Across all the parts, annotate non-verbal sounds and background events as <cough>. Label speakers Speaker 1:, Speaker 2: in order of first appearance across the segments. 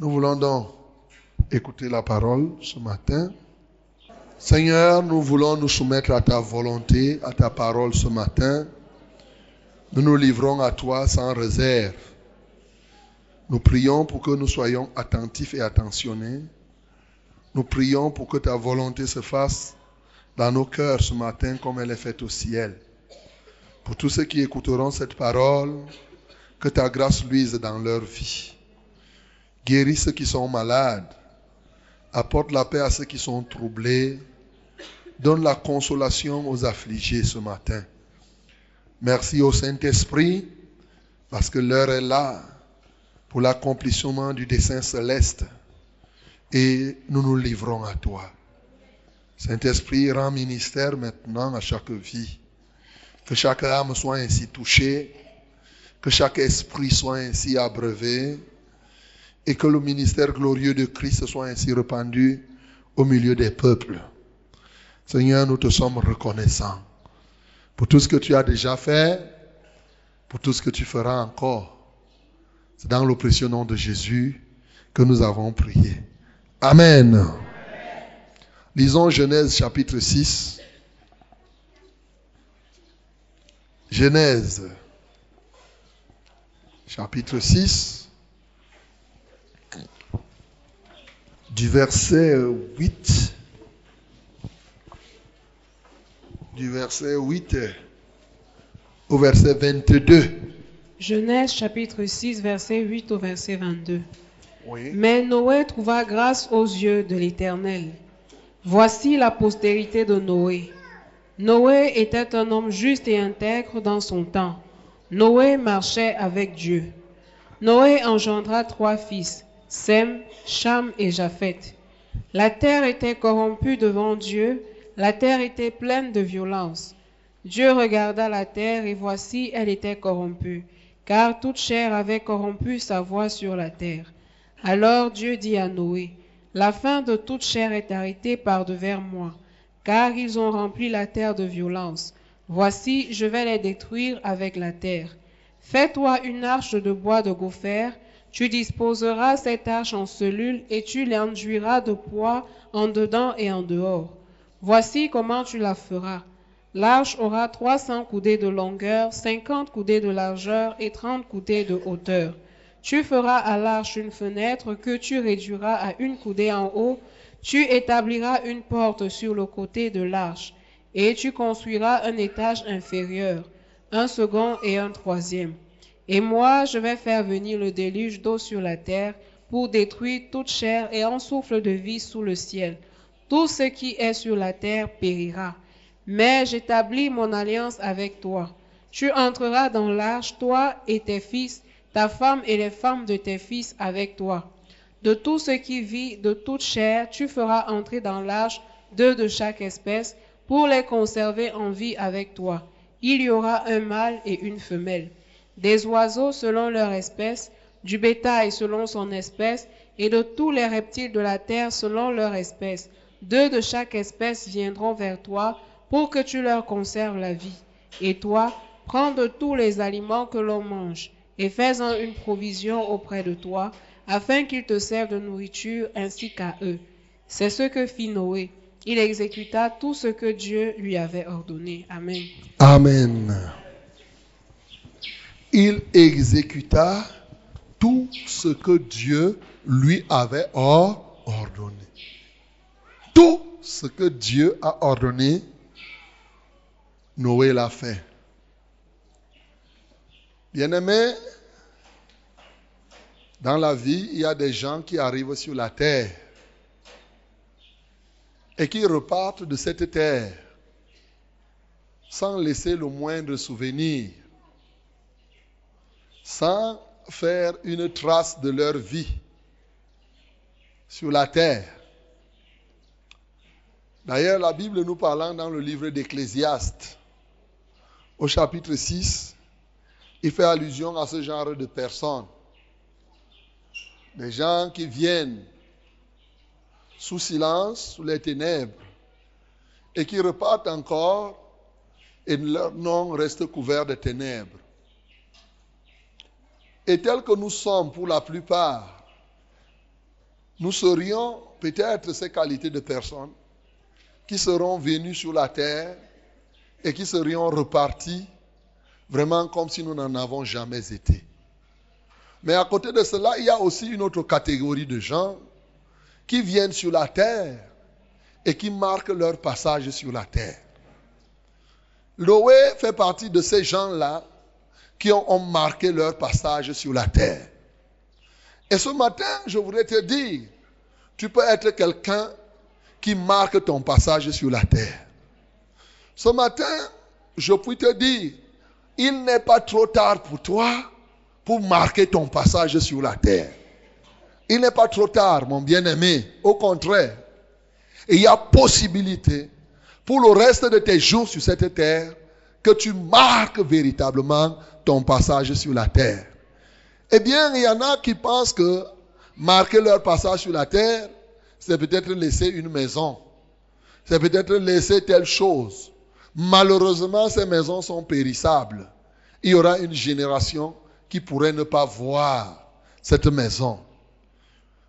Speaker 1: Nous voulons donc écouter la parole ce matin. Seigneur, nous voulons nous soumettre à ta volonté, à ta parole ce matin. Nous nous livrons à toi sans réserve. Nous prions pour que nous soyons attentifs et attentionnés. Nous prions pour que ta volonté se fasse dans nos cœurs ce matin comme elle est faite au ciel. Pour tous ceux qui écouteront cette parole, que ta grâce luise dans leur vie. Guéris ceux qui sont malades. Apporte la paix à ceux qui sont troublés. Donne la consolation aux affligés ce matin. Merci au Saint-Esprit parce que l'heure est là pour l'accomplissement du dessein céleste et nous nous livrons à toi. Saint-Esprit, rend ministère maintenant à chaque vie. Que chaque âme soit ainsi touchée, que chaque esprit soit ainsi abreuvé et que le ministère glorieux de Christ soit ainsi répandu au milieu des peuples. Seigneur, nous te sommes reconnaissants pour tout ce que tu as déjà fait, pour tout ce que tu feras encore. C'est dans le précieux nom de Jésus que nous avons prié. Amen. Lisons Genèse chapitre 6. Genèse chapitre 6 du verset 8 du verset 8 au verset 22.
Speaker 2: Genèse chapitre 6, verset 8 au verset 22.
Speaker 1: Oui.
Speaker 2: Mais Noé trouva grâce aux yeux de l'Éternel. Voici la postérité de Noé. Noé était un homme juste et intègre dans son temps. Noé marchait avec Dieu. Noé engendra trois fils, Sem, Cham et Japheth. La terre était corrompue devant Dieu, la terre était pleine de violence. Dieu regarda la terre et voici elle était corrompue, car toute chair avait corrompu sa voix sur la terre. Alors Dieu dit à Noé, La fin de toute chair est arrêtée par devers moi, car ils ont rempli la terre de violence. Voici, je vais les détruire avec la terre. Fais-toi une arche de bois de gopher, tu disposeras cette arche en cellules et tu l'enduiras de poids en dedans et en dehors. Voici comment tu la feras. L'arche aura 300 coudées de longueur, 50 coudées de largeur et 30 coudées de hauteur. Tu feras à l'arche une fenêtre que tu réduiras à une coudée en haut. Tu établiras une porte sur le côté de l'arche et tu construiras un étage inférieur, un second et un troisième. Et moi, je vais faire venir le déluge d'eau sur la terre pour détruire toute chair et un souffle de vie sous le ciel. Tout ce qui est sur la terre périra. Mais j'établis mon alliance avec toi. Tu entreras dans l'arche, toi et tes fils, ta femme et les femmes de tes fils avec toi. De tout ce qui vit, de toute chair, tu feras entrer dans l'arche deux de chaque espèce pour les conserver en vie avec toi. Il y aura un mâle et une femelle. Des oiseaux selon leur espèce, du bétail selon son espèce, et de tous les reptiles de la terre selon leur espèce. Deux de chaque espèce viendront vers toi pour que tu leur conserves la vie. Et toi, prends de tous les aliments que l'on mange, et fais-en une provision auprès de toi, afin qu'ils te servent de nourriture ainsi qu'à eux. C'est ce que fit Noé. Il exécuta tout ce que Dieu lui avait ordonné. Amen.
Speaker 1: Amen. Il exécuta tout ce que Dieu lui avait or- ordonné. Tout ce que Dieu a ordonné, Noé l'a fait. Bien-aimé, dans la vie, il y a des gens qui arrivent sur la terre et qui repartent de cette terre sans laisser le moindre souvenir, sans faire une trace de leur vie sur la terre. D'ailleurs, la Bible nous parlant dans le livre d'Ecclésiaste, au chapitre 6, il fait allusion à ce genre de personnes. Des gens qui viennent sous silence, sous les ténèbres, et qui repartent encore, et leur nom reste couvert de ténèbres. Et tels que nous sommes pour la plupart, nous serions peut-être ces qualités de personnes qui seront venues sur la terre et qui serions repartis vraiment comme si nous n'en avons jamais été. Mais à côté de cela, il y a aussi une autre catégorie de gens qui viennent sur la terre et qui marquent leur passage sur la terre. Noé fait partie de ces gens-là qui ont, marqué leur passage sur la terre. Et ce matin, je voudrais te dire, tu peux être quelqu'un qui marque ton passage sur la terre. Ce matin, je puis te dire, il n'est pas trop tard pour toi pour marquer ton passage sur la terre. Il n'est pas trop tard, mon bien-aimé. Au contraire, il y a possibilité pour le reste de tes jours sur cette terre que tu marques véritablement ton passage sur la terre. Eh bien, il y en a qui pensent que marquer leur passage sur la terre, c'est peut-être laisser une maison. C'est peut-être laisser telle chose. Malheureusement, ces maisons sont périssables. Il y aura une génération qui pourrait ne pas voir cette maison.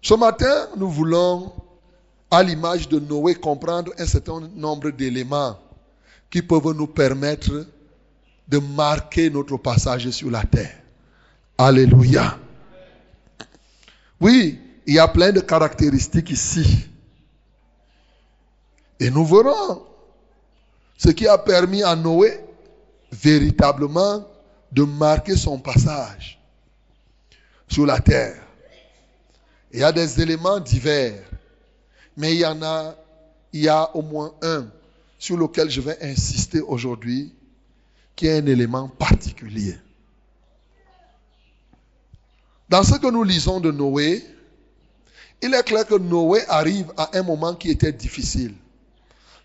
Speaker 1: Ce matin, nous voulons, à l'image de Noé, comprendre un certain nombre d'éléments qui peuvent nous permettre de marquer notre passage sur la terre. Alléluia. Oui, il y a plein de caractéristiques ici. Et nous verrons ce qui a permis à Noé véritablement de marquer son passage sur la terre. Il y a des éléments divers, mais il y en a, il y a au moins un sur lequel je vais insister aujourd'hui, qui est un élément particulier. Dans ce que nous lisons de Noé, il est clair que Noé arrive à un moment qui était difficile.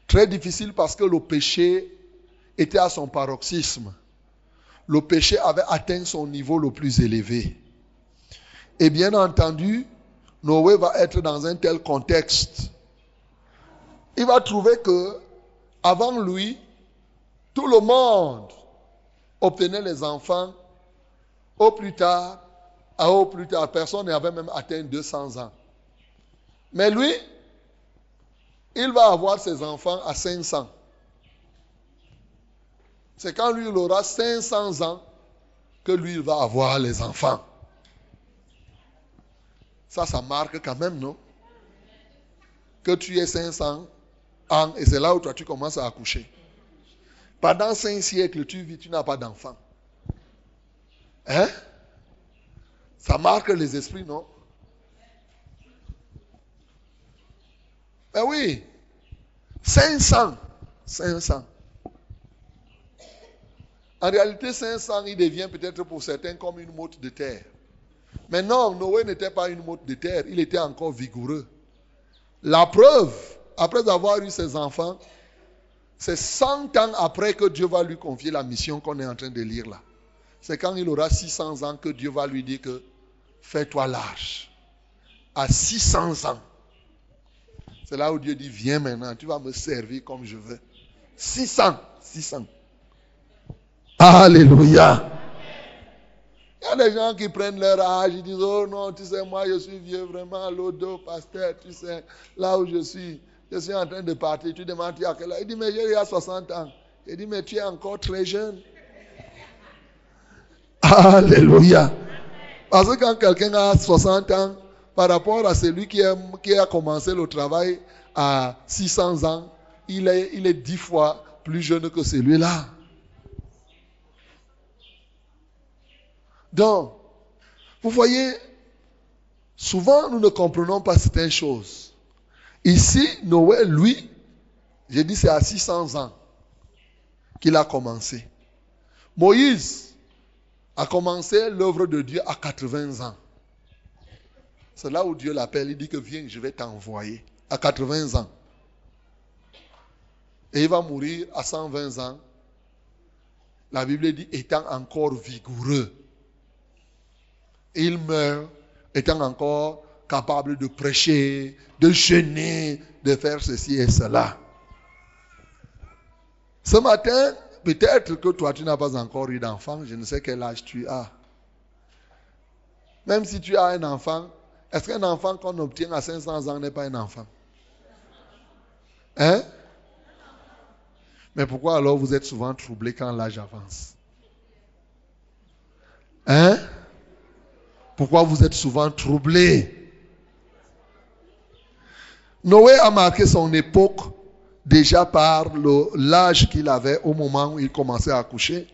Speaker 1: Très difficile parce que le péché était à son paroxysme. Le péché avait atteint son niveau le plus élevé. Et bien entendu, Noé va être dans un tel contexte. Il va trouver que, avant lui, tout le monde obtenait les enfants. Au plus tard, à au plus tard, personne n'avait même atteint 200 ans. Mais lui, il va avoir ses enfants à 500. C'est quand lui il aura 500 ans que lui va avoir les enfants. Ça, ça marque quand même, non? Que tu aies 500 ans et c'est là où toi tu commences à accoucher. Pendant cinq siècles, tu vis, tu n'as pas d'enfant. Hein? Ça marque les esprits, non? Ben oui. 500. 500. En réalité, 500, il devient peut-être pour certains comme une motte de terre. Mais non, Noé n'était pas une motte de terre, il était encore vigoureux. La preuve, après avoir eu ses enfants, c'est 100 ans après que Dieu va lui confier la mission qu'on est en train de lire là. C'est quand il aura 600 ans que Dieu va lui dire que fais-toi large. À 600 ans. C'est là où Dieu dit, viens maintenant, tu vas me servir comme je veux. 600, 600. Alléluia. Il y a des gens qui prennent leur âge, ils disent, oh non, tu sais, moi je suis vieux vraiment, l'odo, pasteur, tu sais, là où je suis, je suis en train de partir, tu demandes, tu as quel âge? Il dit, mais j'ai 60 ans. Il dit, mais tu es encore très jeune. Alléluia. Parce que quand quelqu'un a 60 ans, par rapport à celui qui a, commencé le travail à 600 ans, il est, il est dix fois plus jeune que celui-là. Donc, vous voyez, souvent nous ne comprenons pas certaines choses. Ici, Noël, lui, j'ai dit c'est à 600 ans qu'il a commencé. Moïse a commencé l'œuvre de Dieu à 80 ans. C'est là où Dieu l'appelle. Il dit que viens, je vais t'envoyer. À 80 ans. Et il va mourir à 120 ans. La Bible dit étant encore vigoureux. Il meurt étant encore capable de prêcher, de jeûner, de faire ceci et cela. Ce matin, peut-être que toi, tu n'as pas encore eu d'enfant. Je ne sais quel âge tu as. Même si tu as un enfant, Est-ce qu'un enfant qu'on obtient à 500 ans n'est pas un enfant? Hein? Mais pourquoi alors vous êtes souvent troublé quand l'âge avance? Hein? Pourquoi vous êtes souvent troublé Noé a marqué son époque déjà par l'âge qu'il avait au moment où il commençait à accoucher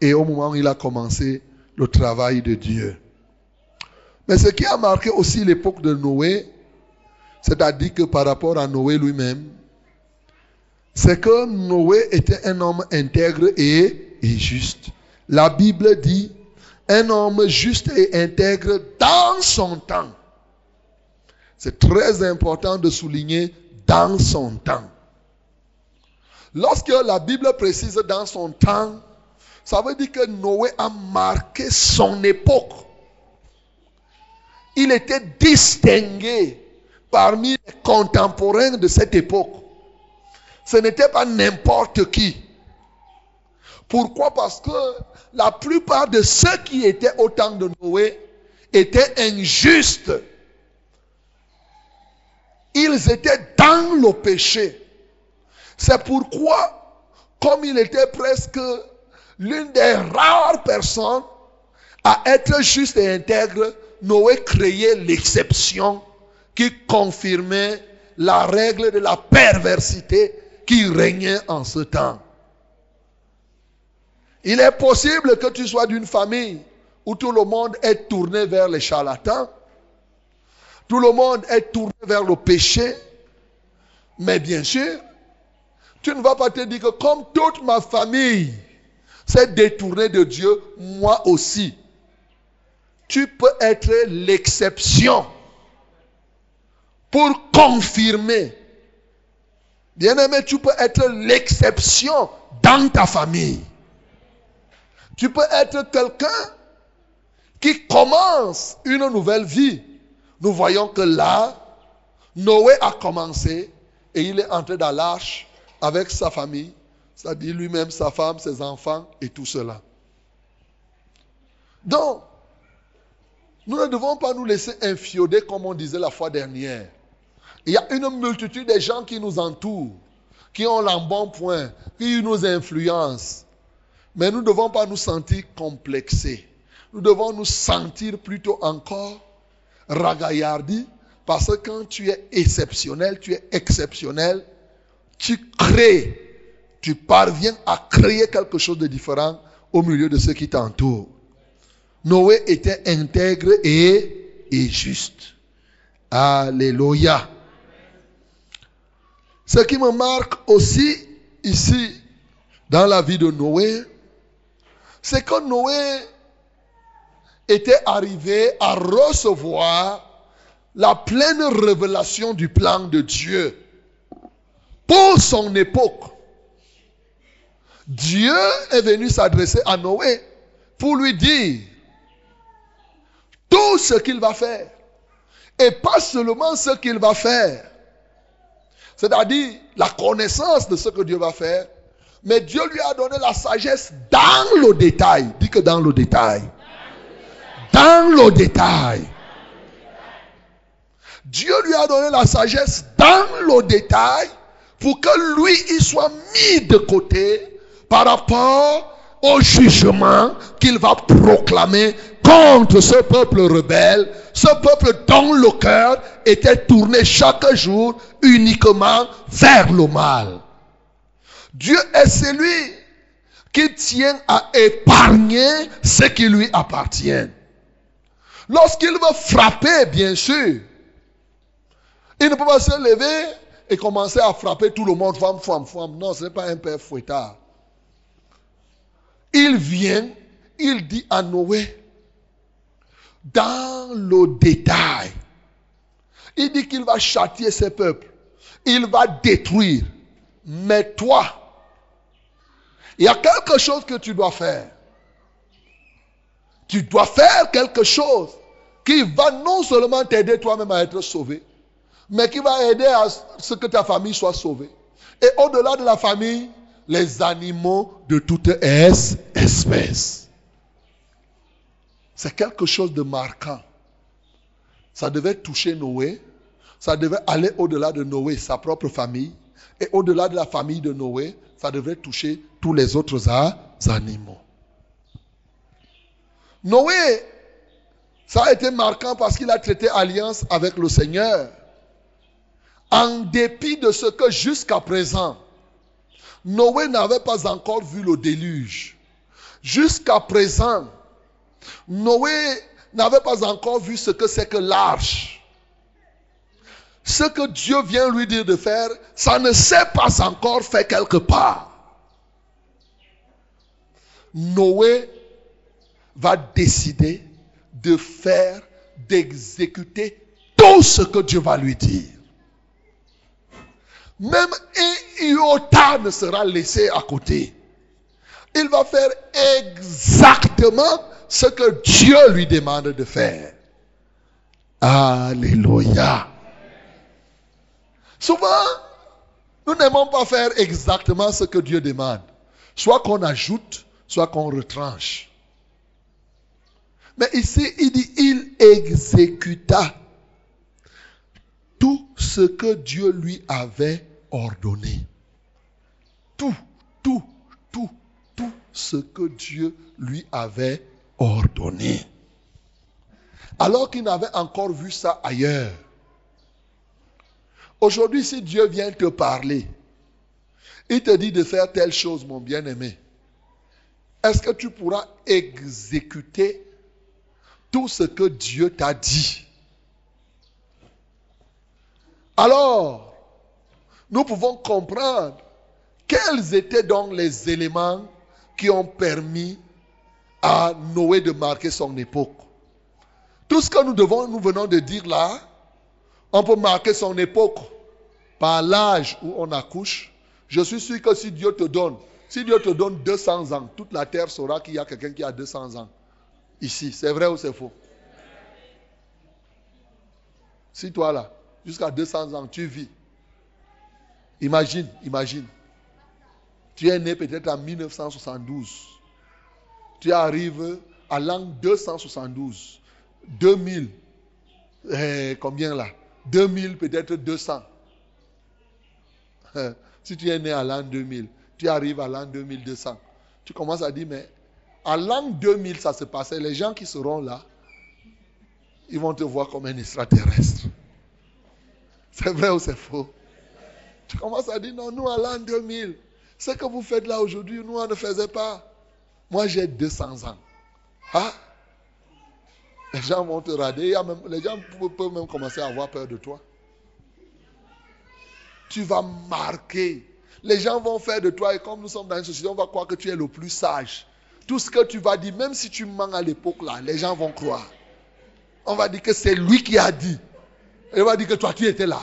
Speaker 1: et au moment où il a commencé le travail de Dieu. Mais ce qui a marqué aussi l'époque de Noé, c'est-à-dire que par rapport à Noé lui-même, c'est que Noé était un homme intègre et, et juste. La Bible dit un homme juste et intègre dans son temps. C'est très important de souligner dans son temps. Lorsque la Bible précise dans son temps, ça veut dire que Noé a marqué son époque. Il était distingué parmi les contemporains de cette époque. Ce n'était pas n'importe qui. Pourquoi? Parce que la plupart de ceux qui étaient au temps de Noé étaient injustes. Ils étaient dans le péché. C'est pourquoi, comme il était presque l'une des rares personnes à être juste et intègre, Noé créait l'exception qui confirmait la règle de la perversité qui régnait en ce temps. Il est possible que tu sois d'une famille où tout le monde est tourné vers les charlatans, tout le monde est tourné vers le péché, mais bien sûr, tu ne vas pas te dire que comme toute ma famille s'est détournée de Dieu, moi aussi. Tu peux être l'exception pour confirmer. Bien-aimé, tu peux être l'exception dans ta famille. Tu peux être quelqu'un qui commence une nouvelle vie. Nous voyons que là, Noé a commencé et il est entré dans l'arche avec sa famille, c'est-à-dire lui-même, sa femme, ses enfants et tout cela. Donc, nous ne devons pas nous laisser infioder comme on disait la fois dernière. Il y a une multitude de gens qui nous entourent, qui ont l'embonpoint, qui nous influencent. Mais nous ne devons pas nous sentir complexés. Nous devons nous sentir plutôt encore ragaillardis parce que quand tu es exceptionnel, tu es exceptionnel, tu crées, tu parviens à créer quelque chose de différent au milieu de ceux qui t'entourent. Noé était intègre et, et juste. Alléluia. Ce qui me marque aussi ici dans la vie de Noé, c'est que Noé était arrivé à recevoir la pleine révélation du plan de Dieu pour son époque. Dieu est venu s'adresser à Noé pour lui dire tout ce qu'il va faire. Et pas seulement ce qu'il va faire. C'est-à-dire la connaissance de ce que Dieu va faire. Mais Dieu lui a donné la sagesse dans le détail. Dis que dans le détail. Dans le détail. Dieu lui a donné la sagesse dans le détail pour que lui, il soit mis de côté par rapport au jugement qu'il va proclamer contre ce peuple rebelle, ce peuple dont le cœur était tourné chaque jour uniquement vers le mal. Dieu est celui qui tient à épargner ce qui lui appartient. Lorsqu'il veut frapper, bien sûr, il ne peut pas se lever et commencer à frapper tout le monde, femme, femme, femme. Non, ce n'est pas un père fouettard. Il vient, il dit à Noé, dans le détail, il dit qu'il va châtier ses peuples, il va détruire. Mais toi, il y a quelque chose que tu dois faire. Tu dois faire quelque chose qui va non seulement t'aider toi-même à être sauvé, mais qui va aider à ce que ta famille soit sauvée. Et au-delà de la famille, les animaux de toute espèce. C'est quelque chose de marquant. ça devait toucher Noé, ça devait aller au-delà de Noé, sa propre famille, et au-delà de la famille de Noé, ça devait toucher tous les autres animaux. Noé, ça a été marquant parce qu'il a traité alliance avec le Seigneur. En dépit de ce que jusqu'à présent, Noé n'avait pas encore vu le déluge. Jusqu'à présent, Noé n'avait pas encore vu ce que c'est que l'arche. Ce que Dieu vient lui dire de faire, ça ne s'est pas encore fait quelque part. Noé va décider de faire, d'exécuter tout ce que Dieu va lui dire. Même iota ne sera laissé à côté. Il va faire exactement ce que Dieu lui demande de faire. Alléluia. Souvent, nous n'aimons pas faire exactement ce que Dieu demande. Soit qu'on ajoute, soit qu'on retranche. Mais ici, il dit, il exécuta tout ce que Dieu lui avait ordonné. Tout, tout, tout, tout ce que Dieu lui avait ordonné. Alors qu'il n'avait encore vu ça ailleurs. Aujourd'hui, si Dieu vient te parler, il te dit de faire telle chose, mon bien-aimé. Est-ce que tu pourras exécuter tout ce que Dieu t'a dit Alors, nous pouvons comprendre quels étaient donc les éléments qui ont permis à Noé de marquer son époque. Tout ce que nous devons, nous venons de dire là, on peut marquer son époque par l'âge où on accouche. Je suis sûr que si Dieu te donne, si Dieu te donne 200 ans, toute la terre saura qu'il y a quelqu'un qui a 200 ans. Ici, c'est vrai ou c'est faux? Si toi là, jusqu'à 200 ans, tu vis. Imagine, imagine. Tu es né peut-être en 1972. Tu arrives à l'an 272. 2000. Eh, combien là? 2000, peut-être 200. <laughs> si tu es né à l'an 2000, tu arrives à l'an 2200. Tu commences à dire, mais à l'an 2000, ça se passait. Les gens qui seront là, ils vont te voir comme un extraterrestre. C'est vrai ou c'est faux? Tu commences à dire, non, nous à l'an 2000, ce que vous faites là aujourd'hui, nous on ne faisait pas. Moi j'ai 200 ans. Ah? Les gens vont te rader. les gens peuvent même commencer à avoir peur de toi. Tu vas marquer. Les gens vont faire de toi, et comme nous sommes dans une société, on va croire que tu es le plus sage. Tout ce que tu vas dire, même si tu mens à l'époque là, les gens vont croire. On va dire que c'est lui qui a dit. Et on va dire que toi, tu étais là.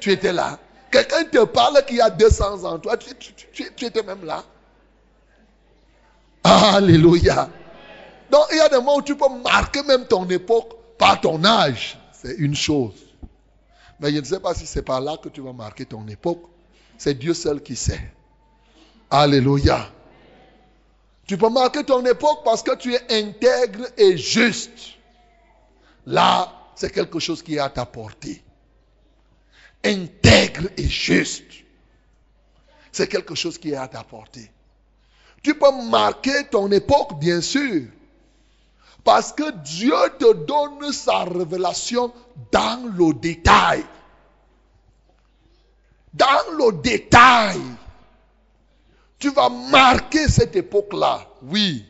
Speaker 1: Tu étais là. Quelqu'un te parle qui a 200 ans. Toi, tu, tu étais même là. Alléluia. Donc, il y a des moments où tu peux marquer même ton époque par ton âge. C'est une chose. Mais je ne sais pas si c'est par là que tu vas marquer ton époque. C'est Dieu seul qui sait. Alléluia. Tu peux marquer ton époque parce que tu es intègre et juste. Là, c'est quelque chose qui est à ta portée. Intègre et juste. C'est quelque chose qui est à ta portée. Tu peux marquer ton époque, bien sûr. Parce que Dieu te donne sa révélation dans le détail. Dans le détail. Tu vas marquer cette époque-là. Oui.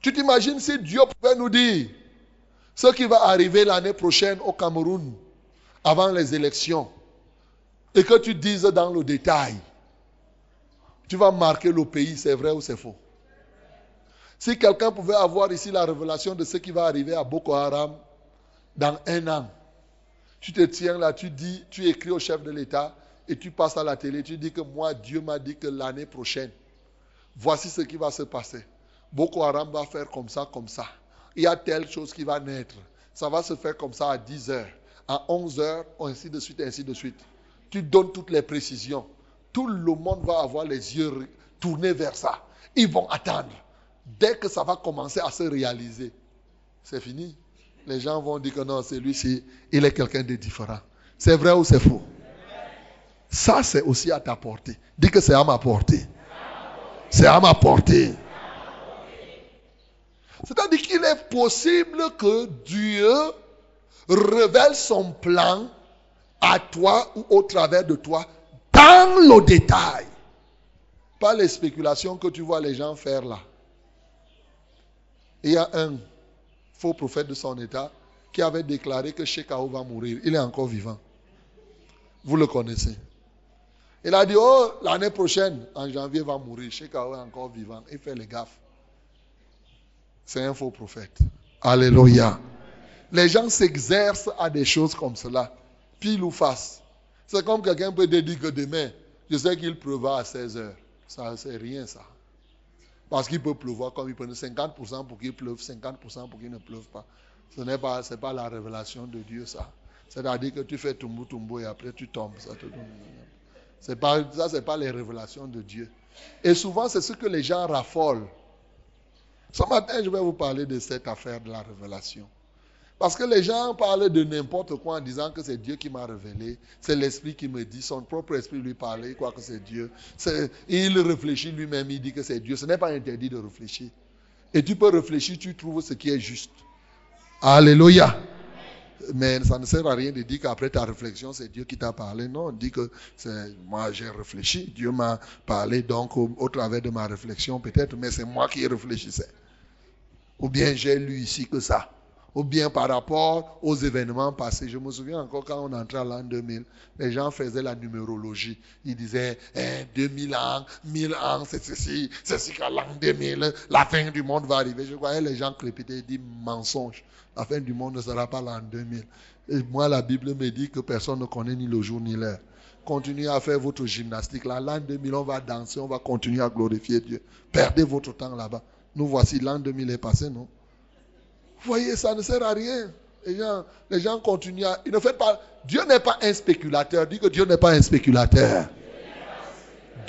Speaker 1: Tu t'imagines si Dieu pouvait nous dire ce qui va arriver l'année prochaine au Cameroun avant les élections et que tu dises dans le détail. Tu vas marquer le pays, c'est vrai ou c'est faux? Si quelqu'un pouvait avoir ici la révélation de ce qui va arriver à Boko Haram dans un an, tu te tiens là, tu dis, tu écris au chef de l'État et tu passes à la télé, tu dis que moi, Dieu m'a dit que l'année prochaine, voici ce qui va se passer. Boko Haram va faire comme ça, comme ça. Il y a telle chose qui va naître. Ça va se faire comme ça à 10 heures, à 11 heures, ainsi de suite, ainsi de suite. Tu donnes toutes les précisions. Tout le monde va avoir les yeux tournés vers ça. Ils vont attendre. Dès que ça va commencer à se réaliser, c'est fini. les gens vont dire que non, celui-ci, il est quelqu'un de différent. C'est vrai ou c'est faux? Ça, c'est aussi à ta portée. Dis que c'est à ma portée. C'est à ma portée. C'est-à-dire qu'il est possible que Dieu révèle son plan à toi ou au travers de toi dans le détail. Pas les spéculations que tu vois les gens faire là. Il y a un faux prophète de son état qui avait déclaré que Shekau va mourir. Il est encore vivant. Vous le connaissez. Il a dit, oh, l'année prochaine, en janvier, va mourir. Shekau est encore vivant. Il fait les gaffes. C'est un faux prophète. Alléluia. Les gens s'exercent à des choses comme cela, pile ou face. C'est comme quelqu'un peut dire que demain, je sais qu'il pleuvra à 16 heures. Ça, c'est rien, ça. Parce qu'il peut pleuvoir comme il peut 50% pour qu'il pleuve, 50% pour qu'il ne pleuve pas. Ce n'est pas, c'est pas la révélation de Dieu, ça. C'est-à-dire que tu fais tumbo tumbo et après tu tombes. Ça te C'est pas, ça, c'est pas les révélations de Dieu. Et souvent, c'est ce que les gens raffolent. Ce matin, je vais vous parler de cette affaire de la révélation. Parce que les gens parlent de n'importe quoi en disant que c'est Dieu qui m'a révélé, c'est l'esprit qui me dit, son propre esprit lui parle, il croit que c'est Dieu. Il réfléchit lui-même, il dit que c'est Dieu. Ce n'est pas interdit de réfléchir. Et tu peux réfléchir, tu trouves ce qui est juste. Alléluia. Mais ça ne sert à rien de dire qu'après ta réflexion, c'est Dieu qui t'a parlé. Non, on dit que moi j'ai réfléchi, Dieu m'a parlé donc au, travers de ma réflexion peut-être, mais c'est moi qui réfléchissais. Ou bien j'ai lu ici que ça. Ou bien par rapport aux événements passés. Je me souviens encore quand on entrait à l'an 2000, les gens faisaient la numérologie. Ils disaient, eh, 2000 ans, 1000 ans, c'est ceci, c'est ceci qu'à l'an 2000, la fin du monde va arriver. Je croyais les gens crépitaient et disaient, mensonge. La fin du monde ne sera pas l'an 2000. Et moi, la Bible me dit que personne ne connaît ni le jour ni l'heure. Continuez à faire votre gymnastique. Là, l'an 2000, on va danser, on va continuer à glorifier Dieu. Perdez votre temps là-bas. Nous voici, l'an 2000 est passé, non? Vous voyez, ça ne sert à rien. Les gens, les gens continuent à... Ils ne fait pas... Dieu n'est pas un spéculateur. Dis que Dieu n'est pas un spéculateur.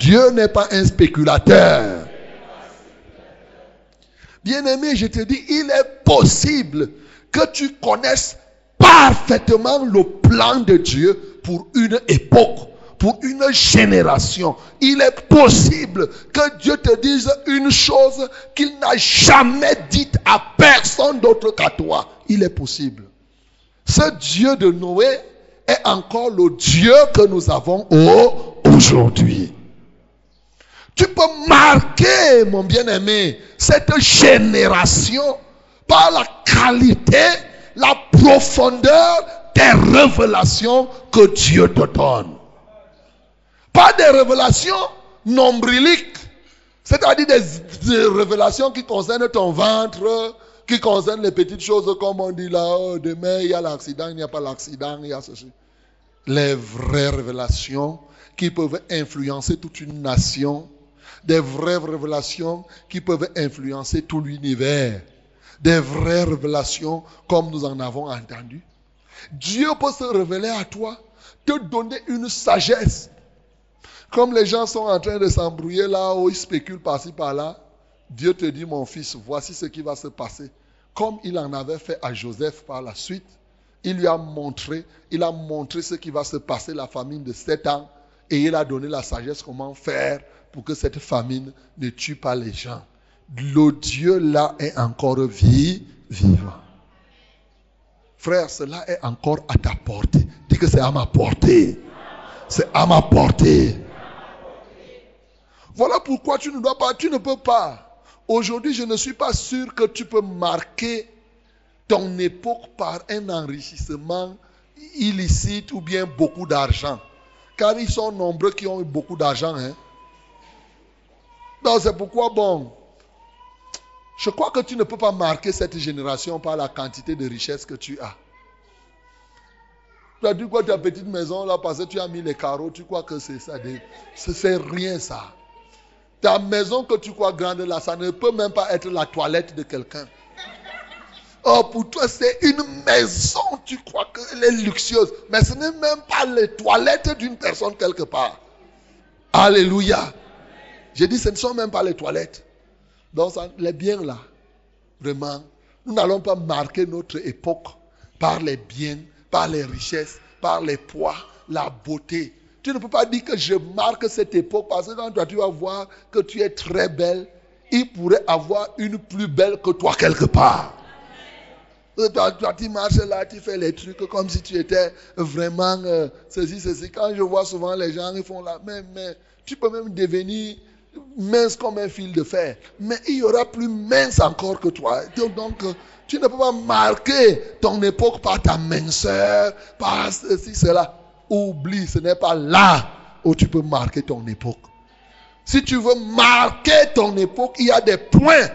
Speaker 1: Dieu n'est pas un spéculateur. Bien-aimé, je te dis, il est possible que tu connaisses parfaitement le plan de Dieu pour une époque, pour une génération. Il est possible que Dieu te dise une chose qu'il n'a jamais dite à personne d'autre qu'à toi. Il est possible. Ce Dieu de Noé est encore le Dieu que nous avons aujourd'hui. Tu peux marquer, mon bien-aimé, cette génération par la qualité, la profondeur des révélations que Dieu te donne. Pas des révélations nombriliques, c'est-à-dire des, révélations qui concernent ton ventre, qui concernent les petites choses comme on dit là, oh, demain il y a l'accident, il n'y a pas l'accident, il y a ceci. Les vraies révélations qui peuvent influencer toute une nation, des vraies révélations qui peuvent influencer tout l'univers des vraies révélations comme nous en avons entendu. Dieu peut se révéler à toi, te donner une sagesse. Comme les gens sont en train de s'embrouiller là, où ils spéculent par-ci par-là, Dieu te dit, mon fils, voici ce qui va se passer. Comme il en avait fait à Joseph par la suite, il lui a montré, il a montré ce qui va se passer, la famine de sept ans, et il a donné la sagesse comment faire pour que cette famine ne tue pas les gens le Dieu là est encore vivant. Frère, cela est encore à ta portée. Dis que c'est à ma portée. C'est à ma portée. Voilà pourquoi tu ne dois pas, tu ne peux pas. Aujourd'hui, je ne suis pas sûr que tu peux marquer ton époque par un enrichissement illicite ou bien beaucoup d'argent. Car ils sont nombreux qui ont eu beaucoup d'argent. Hein? Donc c'est pourquoi, bon, je crois que tu ne peux pas marquer cette génération par la quantité de richesse que tu as. Tu as dit quoi ta petite maison là parce que tu as mis les carreaux, tu crois que c'est ça. C'est rien ça. Ta maison que tu crois grande là, ça ne peut même pas être la toilette de quelqu'un. Oh, pour toi, c'est une maison, tu crois qu'elle est luxueuse. Mais ce n'est même pas les toilettes d'une personne quelque part. Alléluia. J'ai dit, ce ne sont même pas les toilettes. Donc, les biens là, vraiment, Nous n'allons pas marquer notre époque par les biens, par les richesses, par les poids, la beauté. Tu ne peux pas dire que je marque cette époque parce que quand toi tu vas voir que tu es très belle, il pourrait avoir une plus belle que toi quelque part. Toi, toi, tu marches là, tu fais les trucs comme si tu étais vraiment euh, ceci, ceci. Quand je vois souvent les gens, ils font là, mais tu peux même devenir mince comme un fil de fer. Mais il y aura plus mince encore que toi. Donc, euh, tu ne peux pas marquer ton époque par ta minceur, par ceci, cela. Oublie, ce n'est pas là où tu peux marquer ton époque. Si tu veux marquer ton époque, il y a des points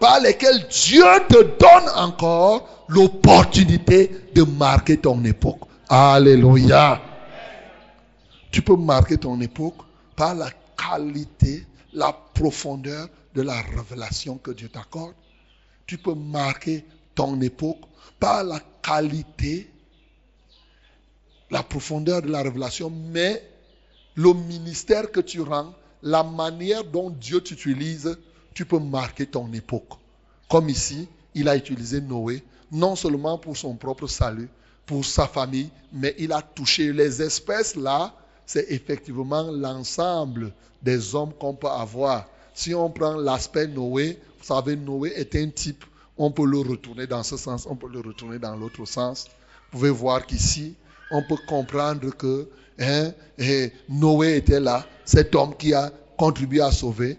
Speaker 1: par lesquels Dieu te donne encore l'opportunité de marquer ton époque. Alléluia. Tu peux marquer ton époque par la qualité, la profondeur de la révélation que Dieu t'accorde. Tu peux marquer ton époque par la qualité, la profondeur de la révélation, mais le ministère que tu rends, la manière dont Dieu t'utilise, tu peux marquer ton époque. Comme ici, il a utilisé Noé, non seulement pour son propre salut, pour sa famille, mais il a touché les espèces là, c'est effectivement l'ensemble des hommes qu'on peut avoir. Si on prend l'aspect Noé, vous savez, Noé est un type, on peut le retourner dans ce sens, on peut le retourner dans l'autre sens. Vous pouvez voir qu'ici, on peut comprendre que hein, Noé était là, cet homme qui a contribué à sauver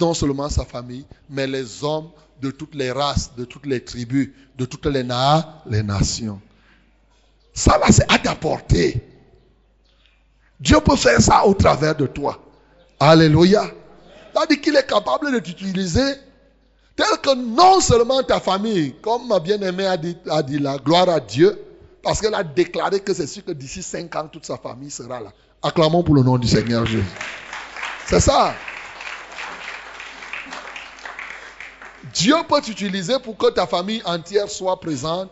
Speaker 1: non seulement sa famille, mais les hommes de toutes les races, de toutes les tribus, de toutes les, les nations. Ça là, c'est à ta portée. Dieu peut faire ça au travers de toi. Alléluia. C'est-à-dire qu'il est capable de t'utiliser tel que non seulement ta famille, comme ma bien-aimée a dit, a la gloire à Dieu, parce qu'elle a déclaré que c'est sûr que d'ici cinq ans, toute sa famille sera là. Acclamons pour le nom du Seigneur Jésus. C'est ça. Dieu peut t'utiliser pour que ta famille entière soit présente.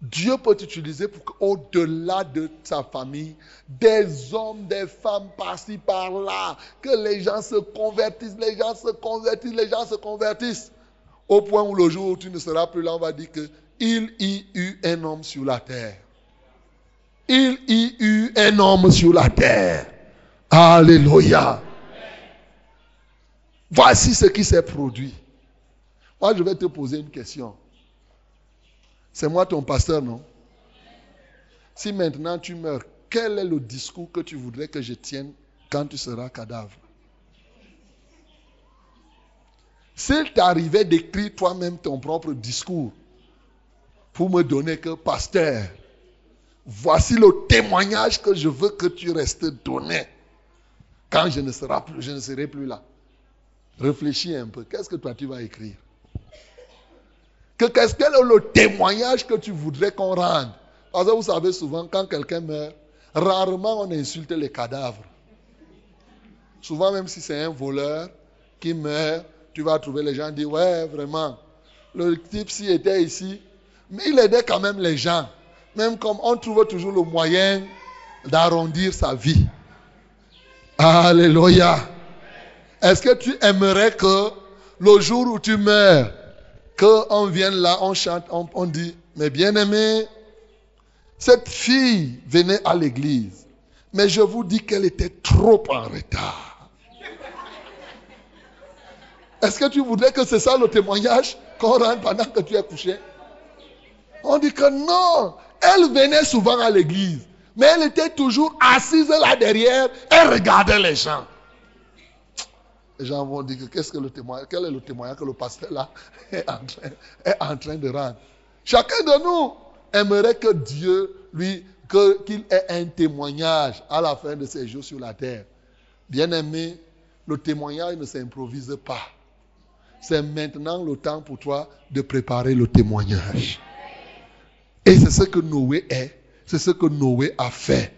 Speaker 1: Dieu peut t'utiliser pour qu'au-delà de ta famille, des hommes, des femmes par-ci, par-là, que les gens se convertissent, les gens se convertissent, les gens se convertissent. Au point où le jour où tu ne seras plus là, on va dire que il y eut un homme sur la terre. Il y eut un homme sur la terre. Alléluia. Voici ce qui s'est produit. Moi, je vais te poser une question. C'est moi ton pasteur, non? Si maintenant tu meurs, quel est le discours que tu voudrais que je tienne quand tu seras cadavre? S'il t'arrivait d'écrire toi-même ton propre discours pour me donner que, pasteur, voici le témoignage que je veux que tu restes donné quand je ne serai plus, je ne serai plus là. Réfléchis un peu. Qu'est-ce que toi tu vas écrire? Que qu'est-ce que est le témoignage que tu voudrais qu'on rende? Parce que vous savez souvent, quand quelqu'un meurt, rarement on insulte les cadavres. Souvent, même si c'est un voleur qui meurt, tu vas trouver les gens dire Ouais, vraiment, le type s'il était ici, mais il aidait quand même les gens. Même comme on trouve toujours le moyen d'arrondir sa vie. Alléluia. Est-ce que tu aimerais que le jour où tu meurs, qu'on vienne là, on chante, on, dit, mais bien-aimé, cette fille venait à l'église, mais je vous dis qu'elle était trop en retard. Est-ce que tu voudrais que c'est ça le témoignage qu'on rende pendant que tu es couché? On dit que non, elle venait souvent à l'église, mais elle était toujours assise là derrière, elle regardait les gens. Les gens vont dire que qu'est-ce que le quel est le témoignage que le pasteur là <laughs> est en train, de rendre. Chacun de nous aimerait que Dieu lui, qu'il ait un témoignage à la fin de ses jours sur la terre. Bien aimé, le témoignage ne s'improvise pas. C'est maintenant le temps pour toi de préparer le témoignage. Et c'est ce que Noé est. C'est ce que Noé a fait.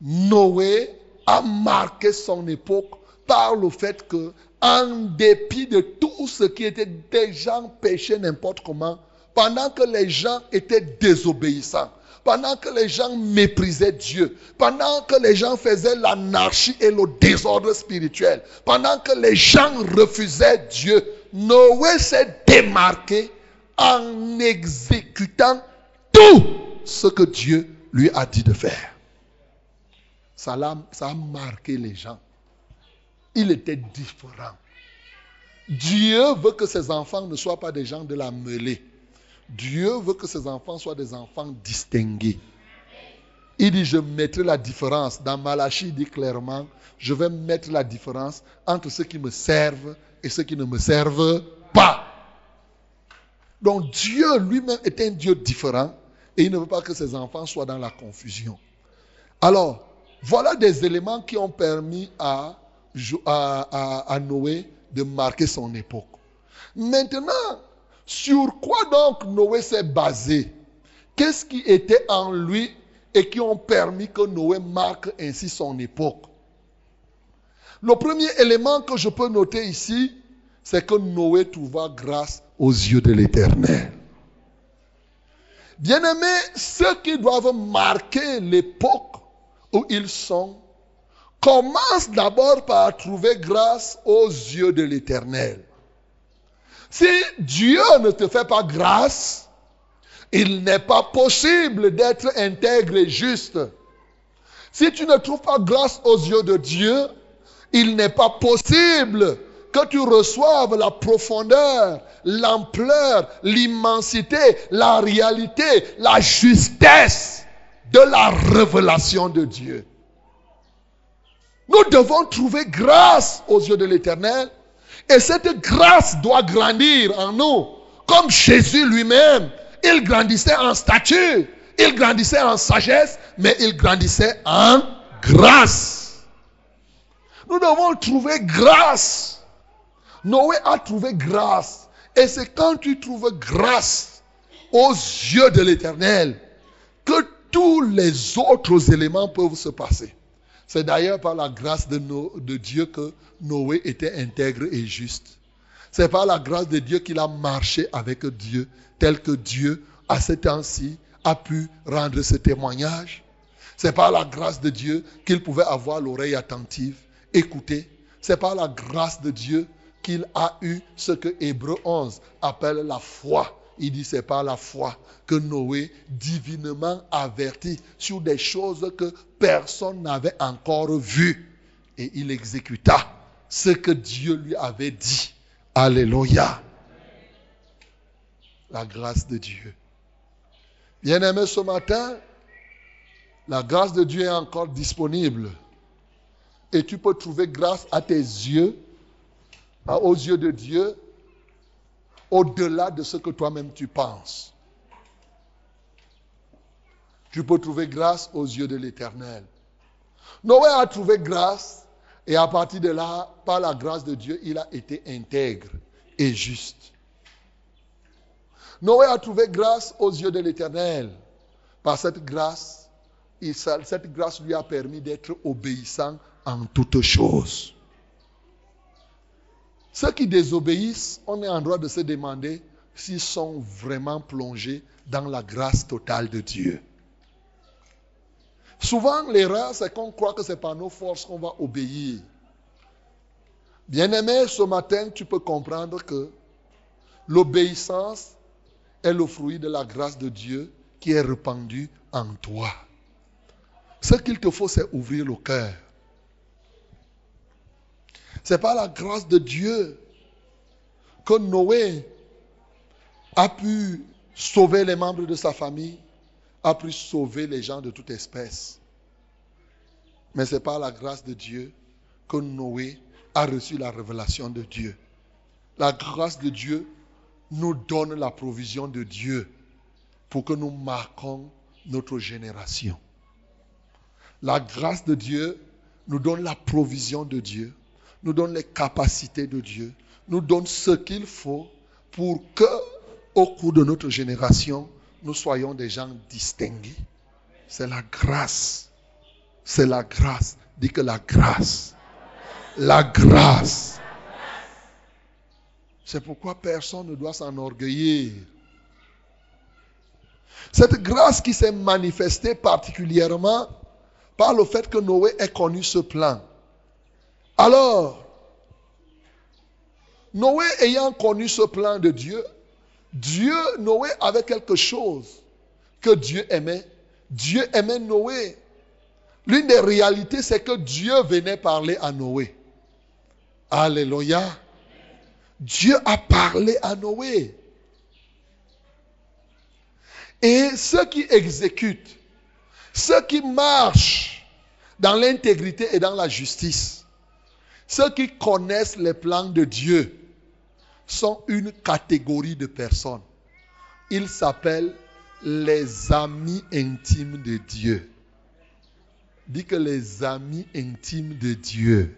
Speaker 1: Noé a marqué son époque par le fait que, en dépit de tout ce qui était gens péchés n'importe comment, pendant que les gens étaient désobéissants, pendant que les gens méprisaient Dieu, pendant que les gens faisaient l'anarchie et le désordre spirituel, pendant que les gens refusaient Dieu, Noé s'est démarqué en exécutant tout ce que Dieu lui a dit de faire. Ça, ça a marqué les gens. Il était différent. Dieu veut que ses enfants ne soient pas des gens de la mêlée. Dieu veut que ses enfants soient des enfants distingués. Il dit, je mettrai la différence. Dans Malachie, il dit clairement, je vais mettre la différence entre ceux qui me servent et ceux qui ne me servent pas. Donc Dieu lui-même est un Dieu différent et il ne veut pas que ses enfants soient dans la confusion. Alors, voilà des éléments qui ont permis à, à, Noé de marquer son époque. Maintenant, sur quoi donc Noé s'est basé? Qu'est-ce qui était en lui et qui ont permis que Noé marque ainsi son époque? Le premier élément que je peux noter ici, c'est que Noé trouva grâce aux yeux de l'Éternel. Bien-aimés, ceux qui doivent marquer l'époque où ils sont, commencent d'abord par trouver grâce aux yeux de l'Éternel. Si Dieu ne te fait pas grâce, il n'est pas possible d'être intègre et juste. Si tu ne trouves pas grâce aux yeux de Dieu, il n'est pas possible que tu reçoives la profondeur, l'ampleur, l'immensité, la réalité, la justesse de la révélation de Dieu. Nous devons trouver grâce aux yeux de l'Éternel et cette grâce doit grandir en nous, comme Jésus lui-même il grandissait en stature, il grandissait en sagesse, mais il grandissait en grâce. Nous devons trouver grâce. Noé a trouvé grâce. Et c'est quand tu trouves grâce aux yeux de l'Éternel que tous les autres éléments peuvent se passer. C'est d'ailleurs par la grâce de, Dieu que Noé était intègre et juste. C'est par la grâce de Dieu qu'il a marché avec Dieu tel que Dieu, à ce temps-ci, a pu rendre ce témoignage. C'est par la grâce de Dieu qu'il pouvait avoir l'oreille attentive, écouter. C'est par la grâce de Dieu qu'il a eu ce que Hébreu 11 appelle la foi. Il dit c'est par la foi que Noé, divinement averti sur des choses que personne n'avait encore vues, et il exécuta ce que Dieu lui avait dit. Alléluia la grâce de Dieu. Bien-aimé, ce matin, la grâce de Dieu est encore disponible. Et tu peux trouver grâce à tes yeux, aux yeux de Dieu, au-delà de ce que toi-même tu penses. Tu peux trouver grâce aux yeux de l'Éternel. Noé a trouvé grâce et à partir de là, par la grâce de Dieu, il a été intègre et juste. Noé a trouvé grâce aux yeux de l'Éternel. Par cette grâce, cette grâce lui a permis d'être obéissant en toutes choses. Ceux qui désobéissent, on est en droit de se demander s'ils sont vraiment plongés dans la grâce totale de Dieu. Souvent, l'erreur, c'est qu'on croit que c'est par nos forces qu'on va obéir. Bien-aimé, ce matin, tu peux comprendre que l'obéissance est le fruit de la grâce de Dieu qui est répandue en toi. Ce qu'il te faut, c'est ouvrir le cœur. C'est par la grâce de Dieu que Noé a pu sauver les membres de sa famille, a pu sauver les gens de toute espèce. Mais c'est par la grâce de Dieu que Noé a reçu la révélation de Dieu. La grâce de Dieu nous donne la provision de Dieu pour que nous marquons notre génération. La grâce de Dieu nous donne la provision de Dieu, nous donne les capacités de Dieu, nous donne ce qu'il faut pour que, au cours de notre génération, nous soyons des gens distingués. C'est la grâce. C'est la grâce. Dis que la grâce. La grâce. C'est pourquoi personne ne doit s'enorgueillir. Cette grâce qui s'est manifestée particulièrement par le fait que Noé ait connu ce plan. Alors, Noé ayant connu ce plan de Dieu, Dieu, Noé avait quelque chose que Dieu aimait. Dieu aimait Noé. L'une des réalités, c'est que Dieu venait parler à Noé. Alléluia. Dieu a parlé à Noé. Et ceux qui exécutent, ceux qui marchent dans l'intégrité et dans la justice, ceux qui connaissent les plans de Dieu, sont une catégorie de personnes. Ils s'appellent les amis intimes de Dieu. Dis que les amis intimes de Dieu.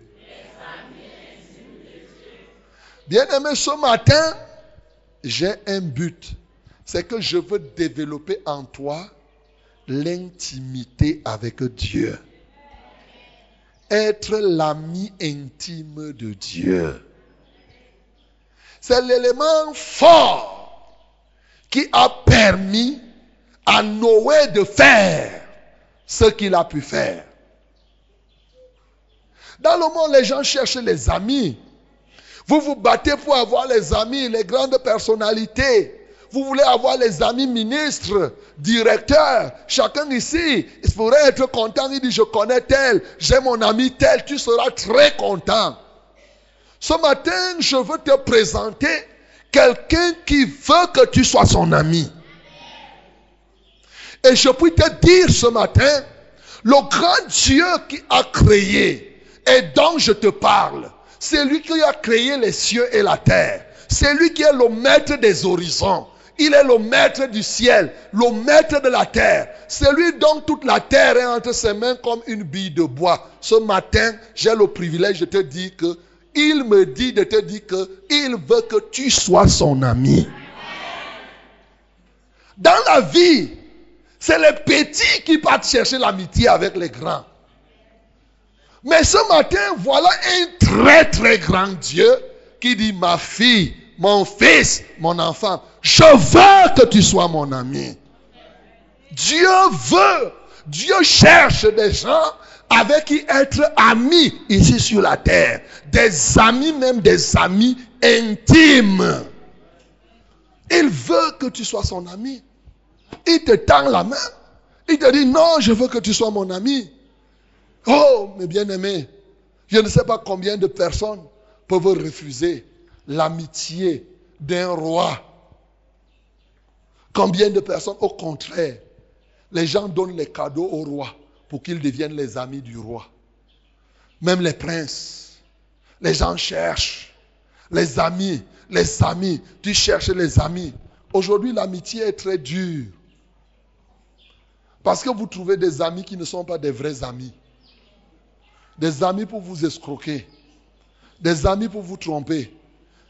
Speaker 1: Bien-aimé, ce matin, j'ai un but. C'est que je veux développer en toi l'intimité avec Dieu. Être l'ami intime de Dieu. C'est l'élément fort qui a permis à Noé de faire ce qu'il a pu faire. Dans le monde, les gens cherchent les amis. Vous vous battez pour avoir les amis, les grandes personnalités. Vous voulez avoir les amis ministres, directeurs. Chacun ici, il pourrait être content. Il dit, je connais tel, j'ai mon ami tel. Tu seras très content. Ce matin, je veux te présenter quelqu'un qui veut que tu sois son ami. Et je puis te dire ce matin, le grand Dieu qui a créé et dont je te parle, c'est lui qui a créé les cieux et la terre. C'est lui qui est le maître des horizons. Il est le maître du ciel, le maître de la terre. C'est lui dont toute la terre est entre ses mains comme une bille de bois. Ce matin, j'ai le privilège de te dire que il me dit de te dire que il veut que tu sois son ami. Dans la vie, c'est les petits qui partent chercher l'amitié avec les grands. Mais ce matin, voilà un très très grand Dieu qui dit, ma fille, mon fils, mon enfant, je veux que tu sois mon ami. Dieu veut, Dieu cherche des gens avec qui être ami ici sur la terre. Des amis, même des amis intimes. Il veut que tu sois son ami. Il te tend la main. Il te dit, non, je veux que tu sois mon ami. Oh, mes bien-aimés, je ne sais pas combien de personnes peuvent refuser l'amitié d'un roi. Combien de personnes, au contraire, les gens donnent les cadeaux au roi pour qu'ils deviennent les amis du roi. Même les princes, les gens cherchent les amis, les amis, tu cherches les amis. Aujourd'hui, l'amitié est très dure. Parce que vous trouvez des amis qui ne sont pas des vrais amis. Des amis pour vous escroquer. Des amis pour vous tromper.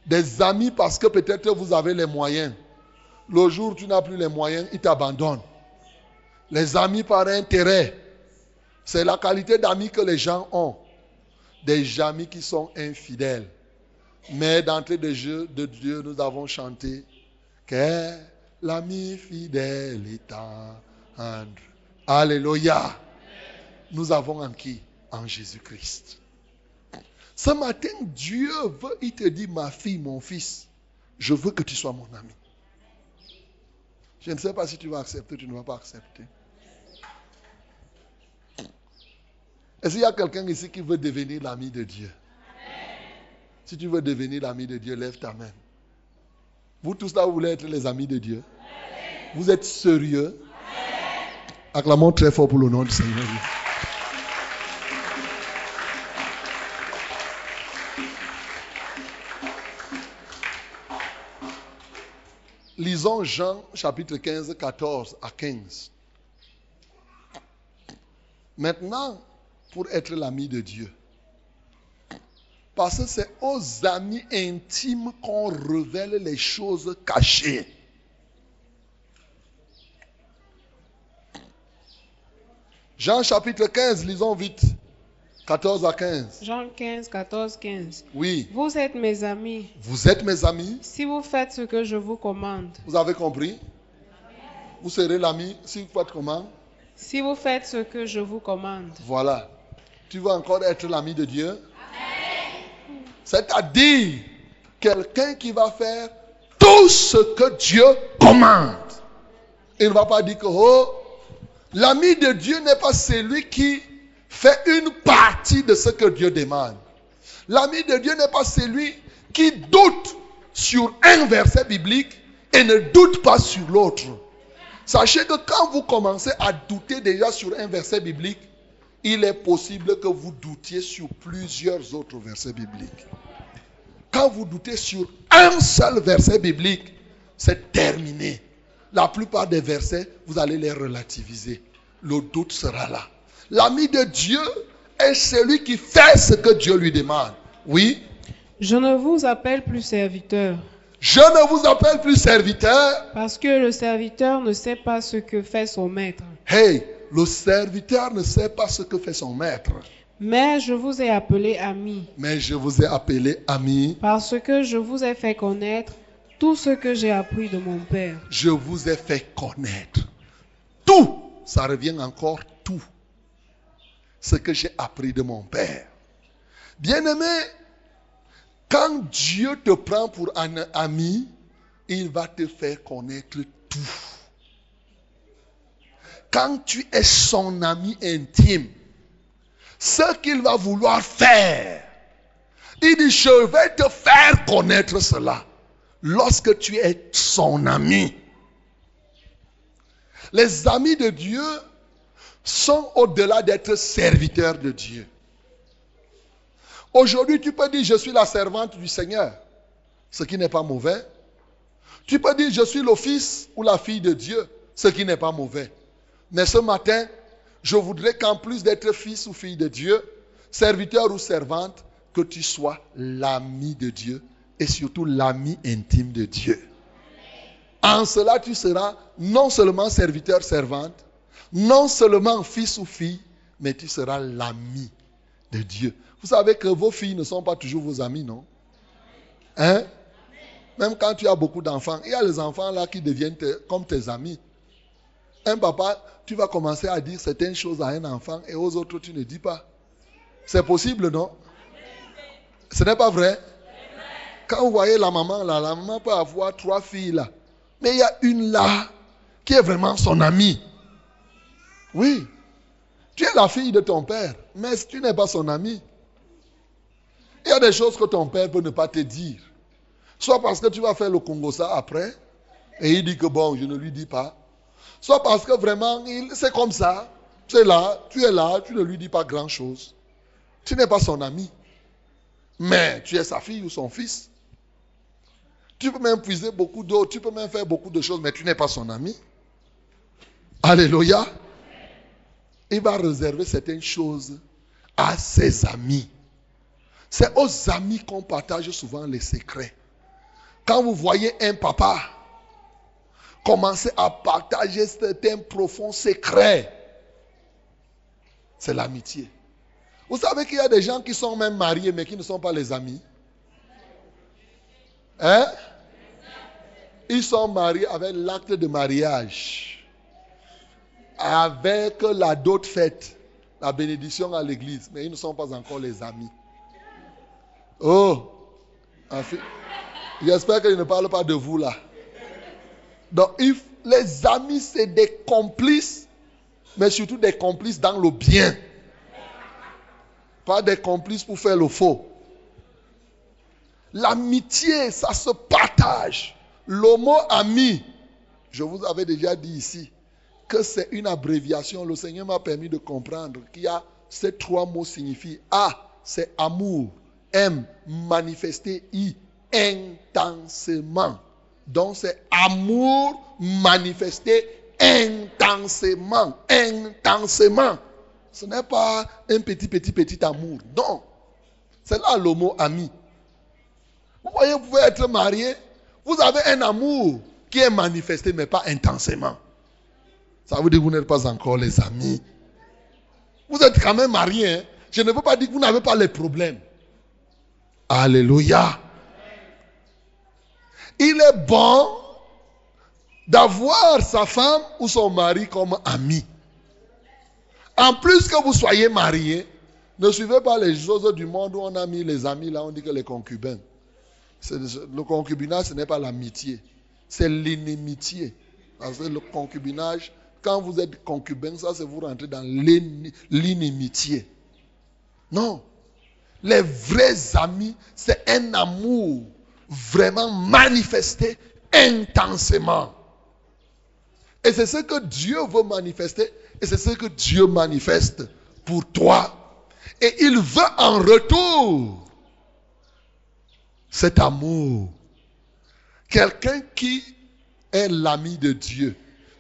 Speaker 1: Des amis parce que peut-être vous avez les moyens. Le jour où tu n'as plus les moyens, ils t'abandonnent. Les amis par intérêt. C'est la qualité d'amis que les gens ont. Des amis qui sont infidèles. Mais d'entrée de de Dieu, nous avons chanté que l'ami fidèle est tendre. Alléluia. Nous avons en qui? En Jésus-Christ. Ce matin, Dieu veut, il te dit, ma fille, mon fils, je veux que tu sois mon ami. Je ne sais pas si tu vas accepter ou tu ne vas pas accepter. Est-ce qu'il y a quelqu'un ici qui veut devenir l'ami de Dieu? Si tu veux devenir l'ami de Dieu, lève ta main. Vous tous là, vous voulez être les amis de Dieu? Vous êtes sérieux? Acclamons très fort pour le nom du Seigneur. Lisons Jean chapitre 15, 14 à 15. Maintenant, pour être l'ami de Dieu. Parce que c'est aux amis intimes qu'on révèle les choses cachées. Jean chapitre 15, lisons vite. 14 à 15.
Speaker 2: Jean 15, 14, 15.
Speaker 1: Oui.
Speaker 2: Vous êtes mes amis
Speaker 1: Vous êtes mes amis.
Speaker 2: si vous faites ce que je vous commande.
Speaker 1: Vous avez compris? Vous serez l'ami si vous faites comment?
Speaker 2: Si vous faites ce que je vous commande.
Speaker 1: Voilà. Tu veux encore être l'ami de Dieu? C'est-à-dire, quelqu'un qui va faire tout ce que Dieu commande. Il ne va pas dire que, oh, l'ami de Dieu n'est pas celui qui fait une partie de ce que Dieu demande. L'ami de Dieu n'est pas celui qui doute sur un verset biblique et ne doute pas sur l'autre. Sachez que quand vous commencez à douter déjà sur un verset biblique, il est possible que vous doutiez sur plusieurs autres versets bibliques. Quand vous doutez sur un seul verset biblique, c'est terminé. La plupart des versets, vous allez les relativiser. Le doute sera là. L'ami de Dieu est celui qui fait ce que Dieu lui demande. Oui?
Speaker 2: Je ne vous appelle plus serviteur.
Speaker 1: Je ne vous appelle plus serviteur.
Speaker 2: Parce que le serviteur ne sait pas ce que fait son maître.
Speaker 1: Hey, le serviteur ne sait pas ce que fait son maître.
Speaker 2: Mais je vous ai appelé ami.
Speaker 1: Mais je vous ai appelé ami.
Speaker 2: Parce que je vous ai fait connaître tout ce que j'ai appris de mon Père.
Speaker 1: Je vous ai fait connaître. Tout. Ça revient encore tout. Ce que j'ai appris de mon Père. Bien-aimé, quand Dieu te prend pour un ami, il va te faire connaître tout. Quand tu es son ami intime, ce qu'il va vouloir faire, il dit, je vais te faire connaître cela lorsque tu es son ami. Les amis de Dieu sont au-delà d'être serviteurs de Dieu. Aujourd'hui, tu peux dire, je suis la servante du Seigneur, ce qui n'est pas mauvais. Tu peux dire, je suis le fils ou la fille de Dieu, ce qui n'est pas mauvais. Mais ce matin, je voudrais qu'en plus d'être fils ou fille de Dieu, serviteur ou servante, que tu sois l'ami de Dieu et surtout l'ami intime de Dieu. En cela, tu seras non seulement serviteur, servante, non seulement fils ou fille, mais tu seras l'ami de Dieu. Vous savez que vos filles ne sont pas toujours vos amis, non? Hein? Même quand tu as beaucoup d'enfants, il y a les enfants là qui deviennent comme tes amis. Un papa, tu vas commencer à dire certaines choses à un enfant et aux autres tu ne dis pas. C'est possible, non? Ce n'est pas vrai Quand vous voyez la maman la maman peut avoir trois filles là. Mais il y a une là qui est vraiment son amie. Oui. Tu es la fille de ton père, mais tu n'es pas son ami. Il y a des choses que ton père peut ne pas te dire. Soit parce que tu vas faire le Congo ça après, et il dit que bon, je ne lui dis pas. Soit parce que vraiment, c'est comme ça. Tu es là, tu es là, tu ne lui dis pas grand-chose. Tu n'es pas son ami. Mais tu es sa fille ou son fils. Tu peux même puiser beaucoup d'eau, tu peux même faire beaucoup de choses, mais tu n'es pas son ami. Alléluia. Il va réserver certaines choses à ses amis. C'est aux amis qu'on partage souvent les secrets. Quand vous voyez un papa commencer à partager certains profonds secrets, c'est l'amitié. Vous savez qu'il y a des gens qui sont même mariés mais qui ne sont pas les amis. Hein? Ils sont mariés avec l'acte de mariage, avec la dot faite, la bénédiction à l'église, mais ils ne sont pas encore les amis. Oh, j'espère qu'il ne parle pas de vous là. Donc, les amis, c'est des complices, mais surtout des complices dans le bien. Pas des complices pour faire le faux. L'amitié, ça se partage. Le mot ami, je vous avais déjà dit ici que c'est une abréviation. Le Seigneur m'a permis de comprendre qu'il y a ces trois mots signifient A, c'est amour. M, manifester I, intensément. Donc c'est amour manifesté intensément, intensément. Ce n'est pas un petit, petit, petit amour. Non. C'est là le mot ami. Vous voyez, vous pouvez être marié, vous avez un amour qui est manifesté, mais pas intensément. Ça veut dire que vous n'êtes pas encore les amis. Vous êtes quand même marié. Hein. Je ne veux pas dire que vous n'avez pas les problèmes. Alléluia. Il est bon d'avoir sa femme ou son mari comme ami. En plus que vous soyez marié, ne suivez pas les choses du monde où on a mis les amis là, on dit que les concubins. Le concubinage, ce n'est pas l'amitié, c'est l'inimitié. Parce que le concubinage, quand vous êtes concubin, ça c'est vous rentrer dans l'inimitié. Non. Les vrais amis, c'est un amour vraiment manifesté intensément. Et c'est ce que Dieu veut manifester et c'est ce que Dieu manifeste pour toi. Et il veut en retour cet amour. Quelqu'un qui est l'ami de Dieu.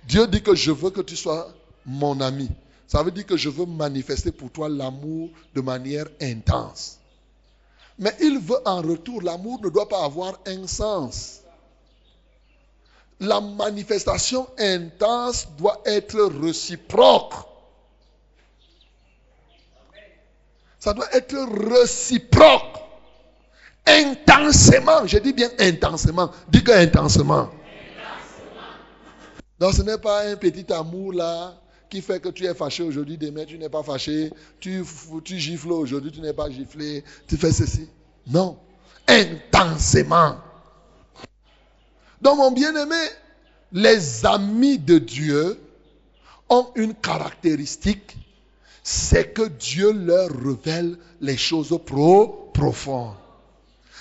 Speaker 1: Dieu dit que je veux que tu sois mon ami. Ça veut dire que je veux manifester pour toi l'amour de manière intense. Mais il veut en retour, l'amour ne doit pas avoir un sens. La manifestation intense doit être réciproque. Ça doit être réciproque. Intensément. Je dis bien intensément. Dis que intensement. Donc ce n'est pas un petit amour là qui fait que tu es fâché aujourd'hui, demain tu n'es pas fâché, tu, tu gifles aujourd'hui, tu n'es pas giflé, tu fais ceci. Non, intensément. Donc mon bien-aimé, les amis de Dieu ont une caractéristique, c'est que Dieu leur révèle les choses pro profondes.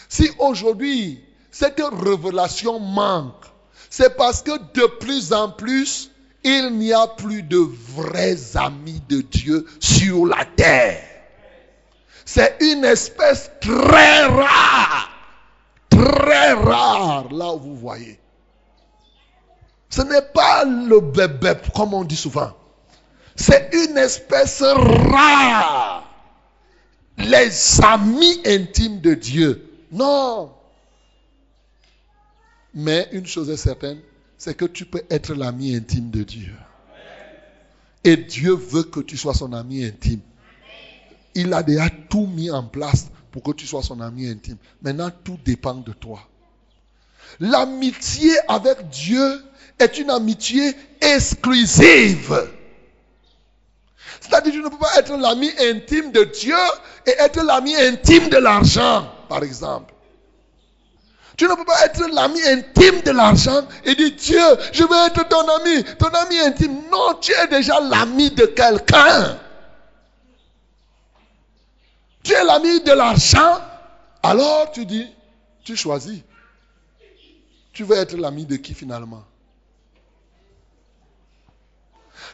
Speaker 1: Si aujourd'hui cette révélation manque, c'est parce que de plus en plus, il n'y a plus de vrais amis de Dieu sur la terre. C'est une espèce très rare, très rare, là où vous voyez. Ce n'est pas le bébé, comme on dit souvent. C'est une espèce rare. Les amis intimes de Dieu. Non. Mais une chose est certaine, c'est que tu peux être l'ami intime de Dieu. Et Dieu veut que tu sois son ami intime. Il a déjà tout mis en place pour que tu sois son ami intime. Maintenant, tout dépend de toi. L'amitié avec Dieu est une amitié exclusive. C'est-à-dire que tu ne peux pas être l'ami intime de Dieu et être l'ami intime de l'argent, par exemple. Tu ne peux pas être l'ami intime de l'argent et dire Dieu, je veux être ton ami, ton ami intime. Non, tu es déjà l'ami de quelqu'un. Tu es l'ami de l'argent. Alors tu dis, tu choisis. Tu veux être l'ami de qui finalement?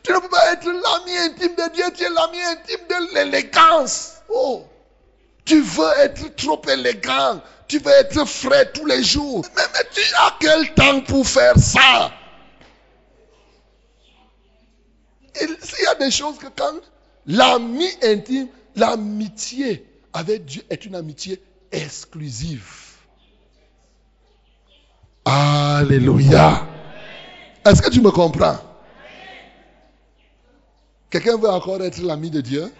Speaker 1: Tu ne peux pas être l'ami intime de Dieu, tu es l'ami intime de l'élégance. Oh, tu veux être trop élégant. Tu veux être frais tous les jours. Mais, tu as quel temps pour faire ça? Il y a des choses que quand l'ami intime, l'amitié avec Dieu est une amitié exclusive. Alléluia. Est-ce que tu me comprends? Quelqu'un veut encore être l'ami de Dieu?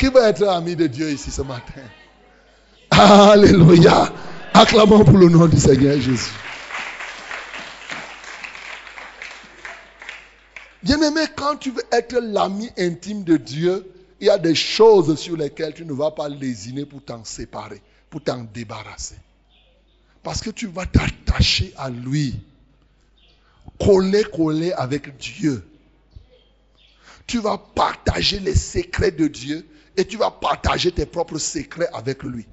Speaker 1: Qui veut être l'ami de Dieu ici ce matin? Alléluia. Acclamons pour le nom du Seigneur Jésus. Bien-aimé, quand tu veux être l'ami intime de Dieu, il y a des choses sur lesquelles tu ne vas pas lésiner pour t'en séparer, pour t'en débarrasser. Parce que tu vas t'attacher à lui. Coller, coller avec Dieu. Tu vas partager les secrets de Dieu et tu vas partager tes propres secrets avec lui.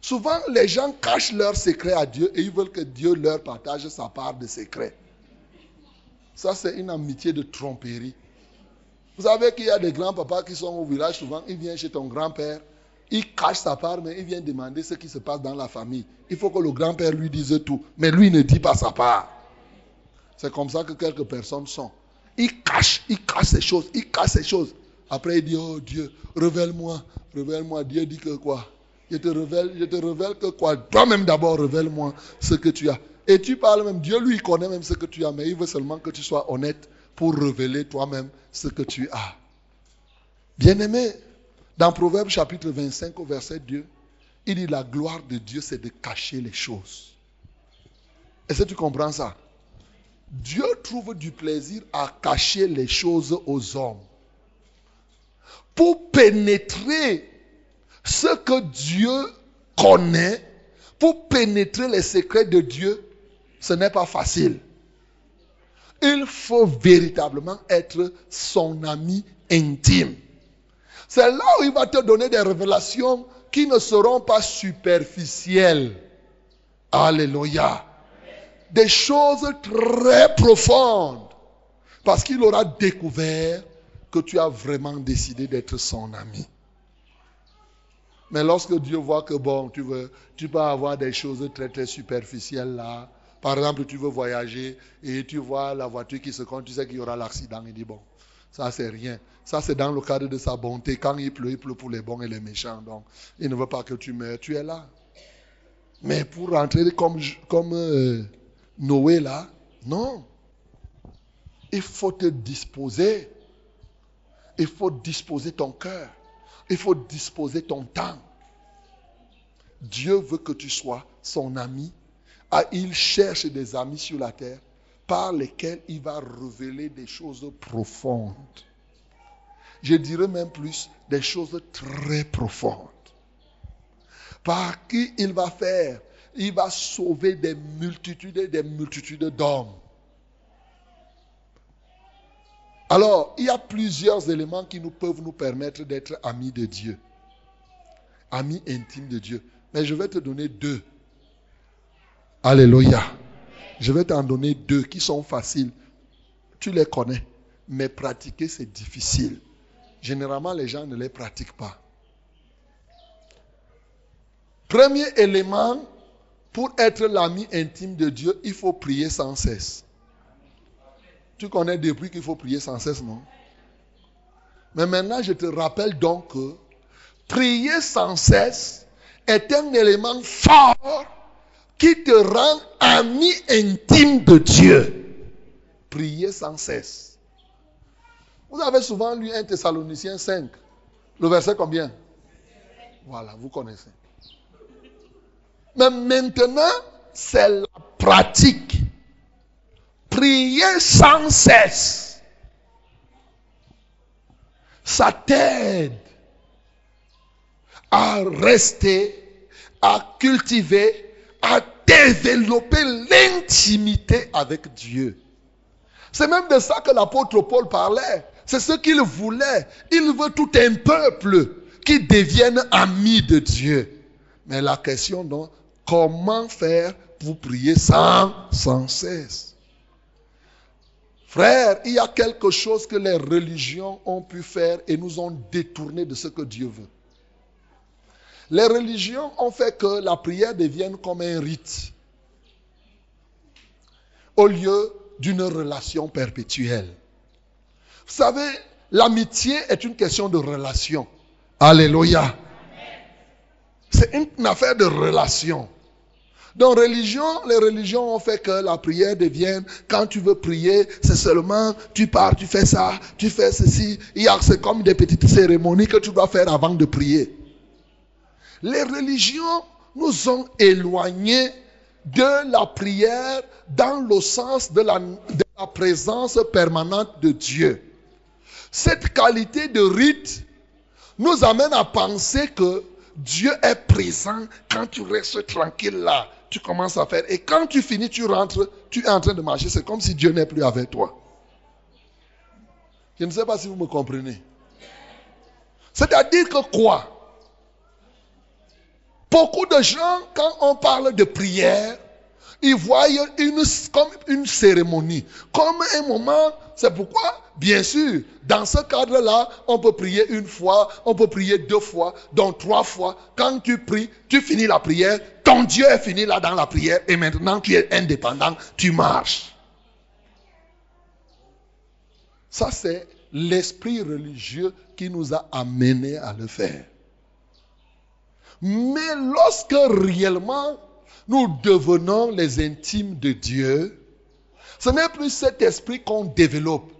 Speaker 1: Souvent, les gens cachent leurs secrets à Dieu et ils veulent que Dieu leur partage sa part de secrets. Ça, c'est une amitié de tromperie. Vous savez qu'il y a des grands-papas qui sont au village, souvent, ils viennent chez ton grand-père, il cache sa part, mais il vient demander ce qui se passe dans la famille. Il faut que le grand-père lui dise tout, mais lui ne dit pas sa part. C'est comme ça que quelques personnes sont. Il cache, il cache ces choses, il cache ces choses. Après, il dit, oh Dieu, révèle-moi, révèle-moi. Dieu dit que quoi? Je te révèle, je te révèle que quoi? Toi-même d'abord, révèle-moi ce que tu as. Et tu parles même, Dieu lui connaît même ce que tu as, mais il veut seulement que tu sois honnête pour révéler toi-même ce que tu as. Bien-aimé, dans Proverbe chapitre 25 au verset 2, il dit la gloire de Dieu, c'est de cacher les choses. Est-ce que tu comprends ça? Dieu trouve du plaisir à cacher les choses aux hommes. Pour pénétrer ce que Dieu connaît Pour pénétrer les secrets de Dieu, ce n'est pas facile. Il faut véritablement être son ami intime. C'est là où il va te donner des révélations qui ne seront pas superficielles. Alléluia. Des choses très profondes. Parce qu'il aura découvert que tu as vraiment décidé d'être son ami. Mais lorsque Dieu voit que bon, tu veux, tu peux avoir des choses très très superficielles là. Par exemple, tu veux voyager et tu vois la voiture qui se compte, tu sais qu'il y aura l'accident. Il dit bon, ça c'est rien. Ça c'est dans le cadre de sa bonté. Quand il pleut, il pleut pour les bons et les méchants. Donc, il ne veut pas que tu meurs, tu es là. Mais pour rentrer comme, comme euh, Noé là, non. Il faut te disposer. Il faut disposer ton cœur. Il faut disposer ton temps. Dieu veut que tu sois son ami. Ah, il cherche des amis sur la terre par lesquels il va révéler des choses profondes. Je dirais même plus des choses très profondes. Par qui il va faire? Il va sauver des multitudes et des multitudes d'hommes. Alors, il y a plusieurs éléments qui nous peuvent nous permettre d'être amis de Dieu. Amis intimes de Dieu. Mais je vais te donner deux. Alléluia. Je vais t'en donner deux qui sont faciles. Tu les connais. Mais pratiquer, c'est difficile. Généralement, les gens ne les pratiquent pas. Premier élément, pour être l'ami intime de Dieu, il faut prier sans cesse. Tu connais depuis qu'il faut prier sans cesse, non? Mais maintenant, je te rappelle donc que prier sans cesse est un élément fort qui te rend ami intime de Dieu. Prier sans cesse. Vous avez souvent lu 1 Thessaloniciens 5. Le verset combien? Voilà, vous connaissez. Mais maintenant, c'est la pratique prier sans cesse. Ça t'aide à rester, à cultiver, à développer l'intimité avec Dieu. C'est même de ça que l'apôtre Paul parlait. C'est ce qu'il voulait. Il veut tout un peuple qui devienne ami de Dieu. Mais la question donc, comment faire pour prier sans, sans cesse? Frère, il y a quelque chose que les religions ont pu faire et nous ont détourné de ce que Dieu veut. Les religions ont fait que la prière devienne comme un rite au lieu d'une relation perpétuelle. Vous savez, l'amitié est une question de relation. Alléluia. C'est une affaire de relation. Dans religion, les religions ont fait que la prière devienne, quand tu veux prier, c'est seulement, tu pars, tu fais ça, tu fais ceci. C'est comme des petites cérémonies que tu dois faire avant de prier. Les religions nous ont éloignés de la prière dans le sens de la présence permanente de Dieu. Cette qualité de rite nous amène à penser que Dieu est présent quand tu restes tranquille là tu commences à faire. Et quand tu finis, tu rentres, tu es en train de marcher. C'est comme si Dieu n'est plus avec toi. Je ne sais pas si vous me comprenez. C'est-à-dire que quoi? Beaucoup de gens, quand on parle de prière, ils voient une, comme une cérémonie, comme un moment. C'est pourquoi, bien sûr, dans ce cadre-là, on peut prier une fois, on peut prier deux fois, donc trois fois. Quand tu pries, tu finis la prière, ton Dieu est fini là dans la prière et maintenant tu es indépendant, tu marches. Ça, c'est l'esprit religieux qui nous a amenés à le faire. Mais lorsque réellement nous devenons les intimes de Dieu, ce n'est plus cet esprit qu'on développe.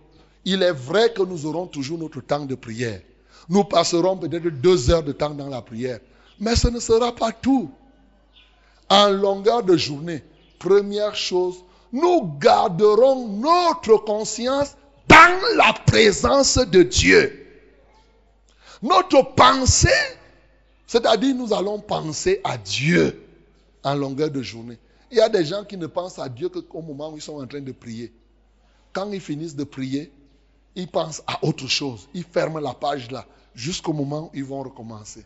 Speaker 1: Il est vrai que nous aurons toujours notre temps de prière. Nous passerons peut-être deux heures de temps dans la prière. Mais ce ne sera pas tout. En longueur de journée, première chose, nous garderons notre conscience dans la présence de Dieu. Notre pensée, c'est-à-dire nous allons penser à Dieu. En longueur de journée. Il y a des gens qui ne pensent à Dieu qu'au moment où ils sont en train de prier. Quand ils finissent de prier, ils pensent à autre chose. Ils ferment la page là jusqu'au moment où ils vont recommencer.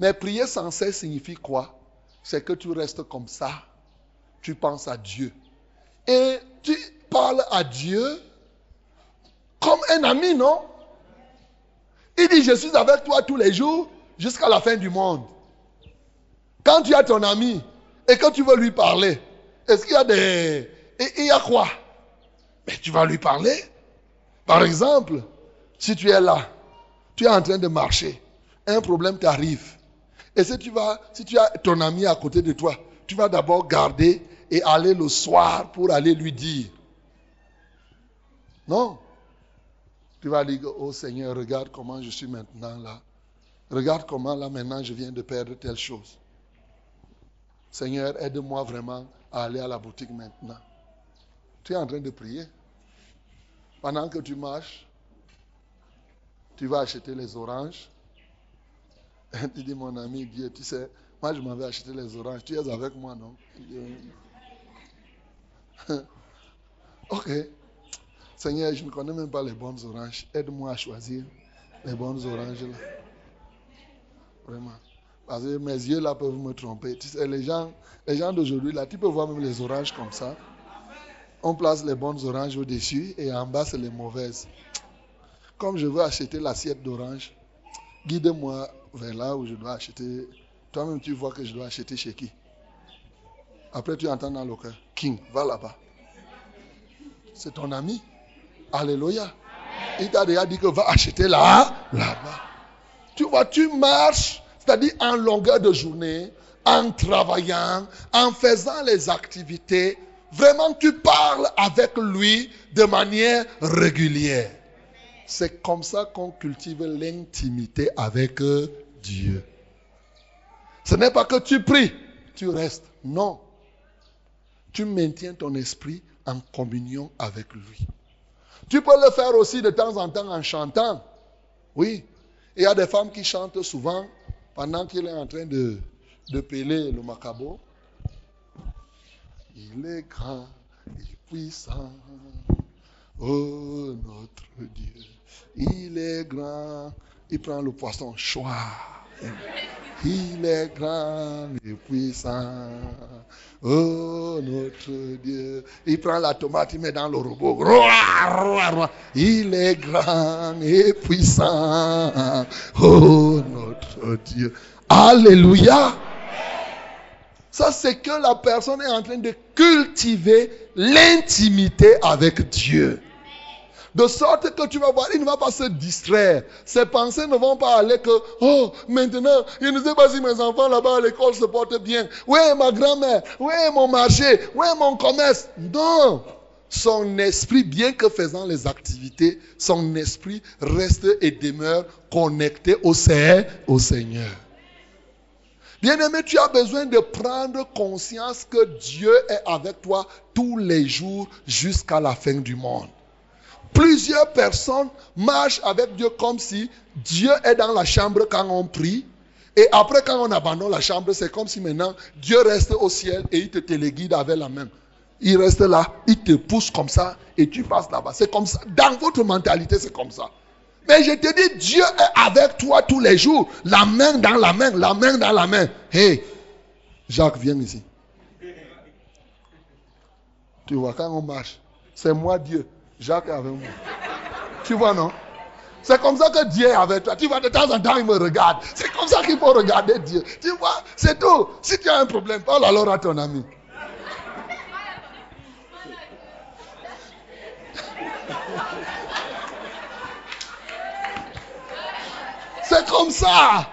Speaker 1: Mais prier sans cesse signifie quoi? C'est que tu restes comme ça. Tu penses à Dieu. Et tu parles à Dieu comme un ami, non? Il dit, je suis avec toi tous les jours jusqu'à la fin du monde. Quand tu as ton ami et que tu veux lui parler, est-ce qu'il y a des... Et il y a quoi? Mais tu vas lui parler. Par exemple, si tu es là, tu es en train de marcher, un problème t'arrive. Et si tu, vas, si tu as ton ami à côté de toi, tu vas d'abord garder et aller le soir pour aller lui dire. Non. Tu vas dire, oh Seigneur, regarde comment je suis maintenant là. Regarde comment là maintenant je viens de perdre telle chose. Seigneur, aide-moi vraiment à aller à la boutique maintenant. Tu es en train de prier. Pendant que tu marches, tu vas acheter les oranges. <laughs> Tu dis, mon ami Dieu, tu sais, moi je m'en vais acheter les oranges. Tu es avec moi, non <laughs> Ok. Seigneur, je ne connais même pas les bonnes oranges. Aide-moi à choisir les bonnes oranges là. Vraiment. Parce que mes yeux là peuvent me tromper. Les gens, les gens d'aujourd'hui là, tu peux voir même les oranges comme ça. On place les bonnes oranges au-dessus et en bas c'est les mauvaises. Comme je veux acheter l'assiette d'orange, guide-moi vers là où je dois acheter. Toi-même tu vois que je dois acheter chez qui? Après tu entends dans le cœur, King, va là-bas. C'est ton ami. Alléluia. Il t'a déjà dit que va acheter là, là-bas. Tu vois, tu marches, c'est-à-dire en longueur de journée, en travaillant, en faisant les activités. Vraiment, tu parles avec lui de manière régulière. C'est comme ça qu'on cultive l'intimité avec Dieu. Ce n'est pas que tu pries, tu restes. Non. Tu maintiens ton esprit en communion avec lui. Tu peux le faire aussi de temps en temps en chantant. Oui. Il y a des femmes qui chantent souvent pendant qu'il est en train de, de peler le macabo. Il est grand et puissant. Oh notre Dieu. Il est grand. Il prend le poisson choix. Il est grand et puissant. Oh notre Dieu. Il prend la tomate, il met dans le robot. Il est grand et puissant. Oh notre Dieu. Alléluia. Ça, c'est que la personne est en train de cultiver l'intimité avec Dieu. De sorte que tu vas voir, il ne va pas se distraire. Ses pensées ne vont pas aller que, oh, maintenant, je ne sais pas si mes enfants là-bas à l'école se portent bien. Où est ma grand-mère? Où est mon marché? Où est mon commerce? Non. Son esprit, bien que faisant les activités, son esprit reste et demeure connecté au Seigneur. Bien-aimé, tu as besoin de prendre conscience que Dieu est avec toi tous les jours jusqu'à la fin du monde. Plusieurs personnes marchent avec Dieu comme si Dieu est dans la chambre quand on prie. Et après, quand on abandonne la chambre, c'est comme si maintenant Dieu reste au ciel et il te téléguide avec la main. Il reste là, il te pousse comme ça et tu passes là-bas. C'est comme ça. Dans votre mentalité, c'est comme ça. Mais je te dis, Dieu est avec toi tous les jours. La main dans la main, la main dans la main. Hé, Jacques, viens ici. Tu vois, quand on marche, c'est moi Dieu. Jacques est avec moi. Tu vois, non? C'est comme ça que Dieu est avec toi. Tu vois, de temps en temps, il me regarde. C'est comme ça qu'il faut regarder Dieu. Tu vois, c'est tout. Si tu as un problème, parle alors à ton ami. C'est comme ça.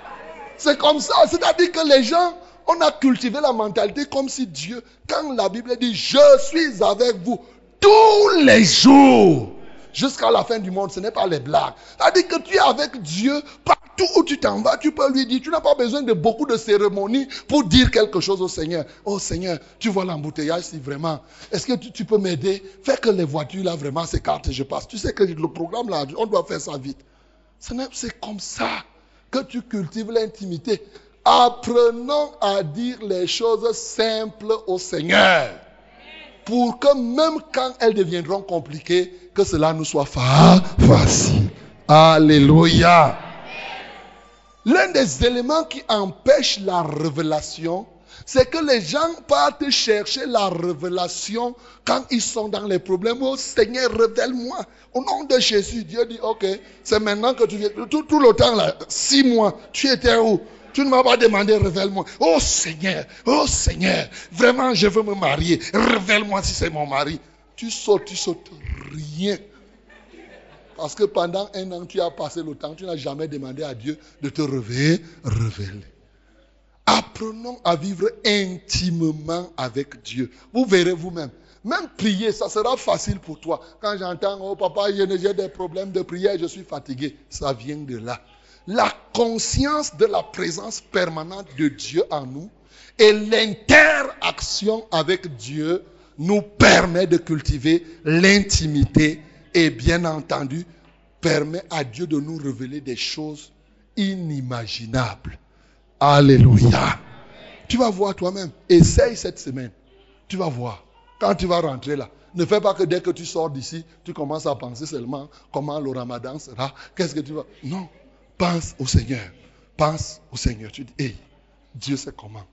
Speaker 1: C'est comme ça. C'est-à-dire que les gens, on a cultivé la mentalité comme si Dieu, quand la Bible dit, je suis avec vous tous les jours jusqu'à la fin du monde. Ce n'est pas les blagues. C'est-à-dire que tu es avec Dieu partout où tu t'en vas. Tu peux lui dire, tu n'as pas besoin de beaucoup de cérémonies pour dire quelque chose au Seigneur. Oh Seigneur, tu vois l'embouteillage si vraiment. Est-ce que tu, peux m'aider? Fais que les voitures là vraiment s'écartent et je passe. Tu sais que le programme là, on doit faire ça vite. C'est comme ça que tu cultives l'intimité. Apprenons à dire les choses simples au Seigneur. Pour que même quand elles deviendront compliquées, que cela nous soit facile. Alléluia. L'un des éléments qui empêche la révélation, c'est que les gens partent chercher la révélation quand ils sont dans les problèmes. Oh Seigneur, révèle-moi. Au nom de Jésus, Dieu dit, ok, c'est maintenant que tu viens. Tout, tout le temps là, six mois, tu étais où? Tu ne m'as pas demandé, révèle-moi. Oh Seigneur, oh Seigneur, vraiment je veux me marier. Révèle-moi si c'est mon mari. Tu sautes, tu sautes rien. Parce que pendant un an, tu as passé le temps, tu n'as jamais demandé à Dieu de te révéler. révéler. Apprenons à vivre intimement avec Dieu. Vous verrez vous-même. Même prier, ça sera facile pour toi. Quand j'entends, oh papa, j'ai des problèmes de prière, je suis fatigué. Ça vient de là. La conscience de la présence permanente de Dieu en nous et l'interaction avec Dieu nous permet de cultiver l'intimité et bien entendu permet à Dieu de nous révéler des choses inimaginables. Alléluia. Tu vas voir toi-même. Essaye cette semaine. Tu vas voir. Quand tu vas rentrer là, ne fais pas que dès que tu sors d'ici, tu commences à penser seulement comment le ramadan sera. Qu'est-ce que tu vas. Non. Pense au Seigneur. Pense au Seigneur. Tu dis, hé, Dieu sait comment.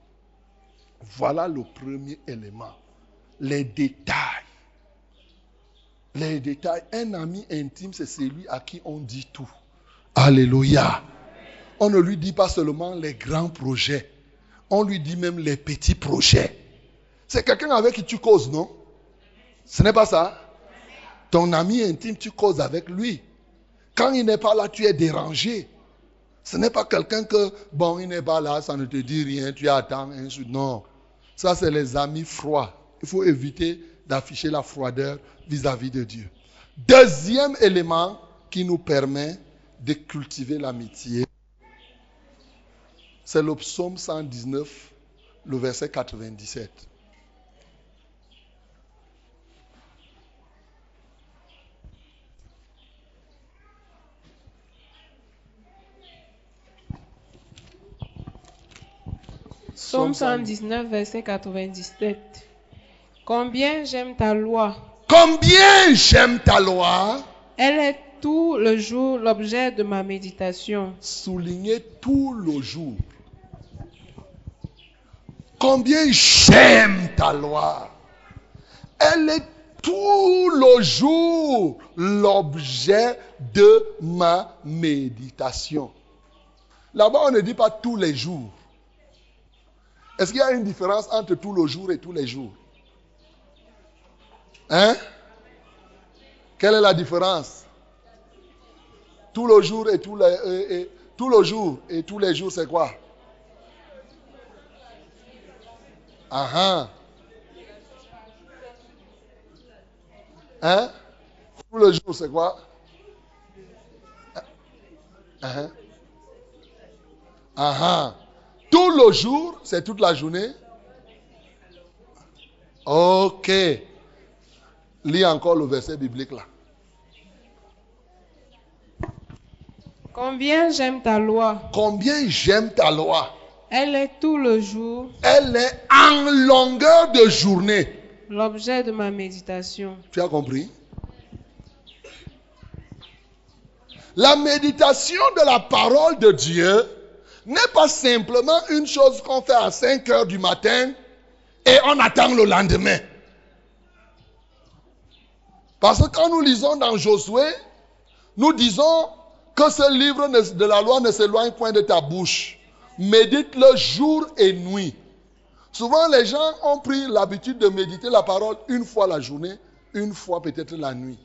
Speaker 1: Voilà le premier élément. Les détails. Les détails. Un ami intime, c'est celui à qui on dit tout. Alléluia. On ne lui dit pas seulement les grands projets. On lui dit même les petits projets. C'est quelqu'un avec qui tu causes, non? Ce n'est pas ça? Ton ami intime, tu causes avec lui. Quand il n'est pas là, tu es dérangé. Ce n'est pas quelqu'un que, bon, il n'est pas là, ça ne te dit rien, tu attends, ainsi. Non. Ça, c'est les amis froids. Il faut éviter d'afficher la froideur vis-à-vis -vis de Dieu. Deuxième élément qui nous permet de cultiver l'amitié, c'est le psaume 119, le verset 97.
Speaker 2: Psaume 119, verset 97. Combien j'aime ta loi?
Speaker 1: Combien j'aime ta loi?
Speaker 2: Elle est tout le jour l'objet de ma méditation.
Speaker 1: Soulignez tout le jour. Combien j'aime ta loi? Elle est tout le jour l'objet de ma méditation. Là-bas, on ne dit pas tous les jours. Est-ce qu'il y a une différence entre tout le jour et tous les jours? Hein? Quelle est la différence? Tout le jour et tous les, tout le et tous les jours, c'est quoi? Ah ah. Hein? Tout le jour, c'est quoi? Ah ah. Tout le jour, c'est toute la journée. Ok. Lis encore le verset biblique là.
Speaker 2: Combien j'aime ta loi?
Speaker 1: Combien j'aime ta loi?
Speaker 2: Elle est tout le jour.
Speaker 1: Elle est en longueur de journée.
Speaker 2: L'objet de ma méditation.
Speaker 1: Tu as compris? La méditation de la parole de Dieu n'est pas simplement une chose qu'on fait à 5 heures du matin et on attend le lendemain. Parce que quand nous lisons dans Josué, nous disons que ce livre de la loi ne s'éloigne point de ta bouche. Médite-le jour et nuit. Souvent, les gens ont pris l'habitude de méditer la parole une fois la journée, une fois peut-être la nuit.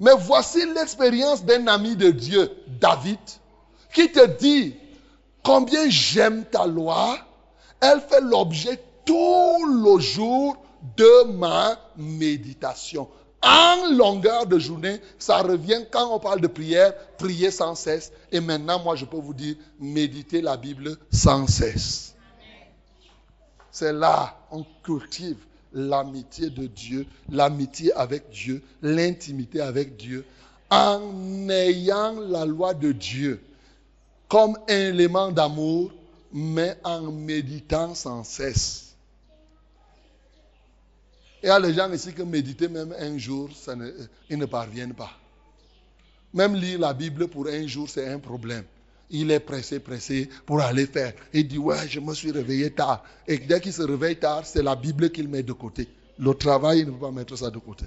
Speaker 1: Mais voici l'expérience d'un ami de Dieu, David, qui te dit Combien j'aime ta loi. Elle fait l'objet tout le jour de ma méditation. En longueur de journée, ça revient quand on parle de prière, prier sans cesse. Et maintenant, moi, je peux vous dire, méditer la Bible sans cesse. C'est là, on cultive l'amitié de Dieu, l'amitié avec Dieu, l'intimité avec Dieu, en ayant la loi de Dieu comme un élément d'amour, mais en méditant sans cesse. Il y a les gens ici qui méditer même un jour, ça ne, ils ne parviennent pas. Même lire la Bible pour un jour, c'est un problème. Il est pressé, pressé pour aller faire. Il dit, ouais, je me suis réveillé tard. Et dès qu'il se réveille tard, c'est la Bible qu'il met de côté. Le travail, il ne peut pas mettre ça de côté.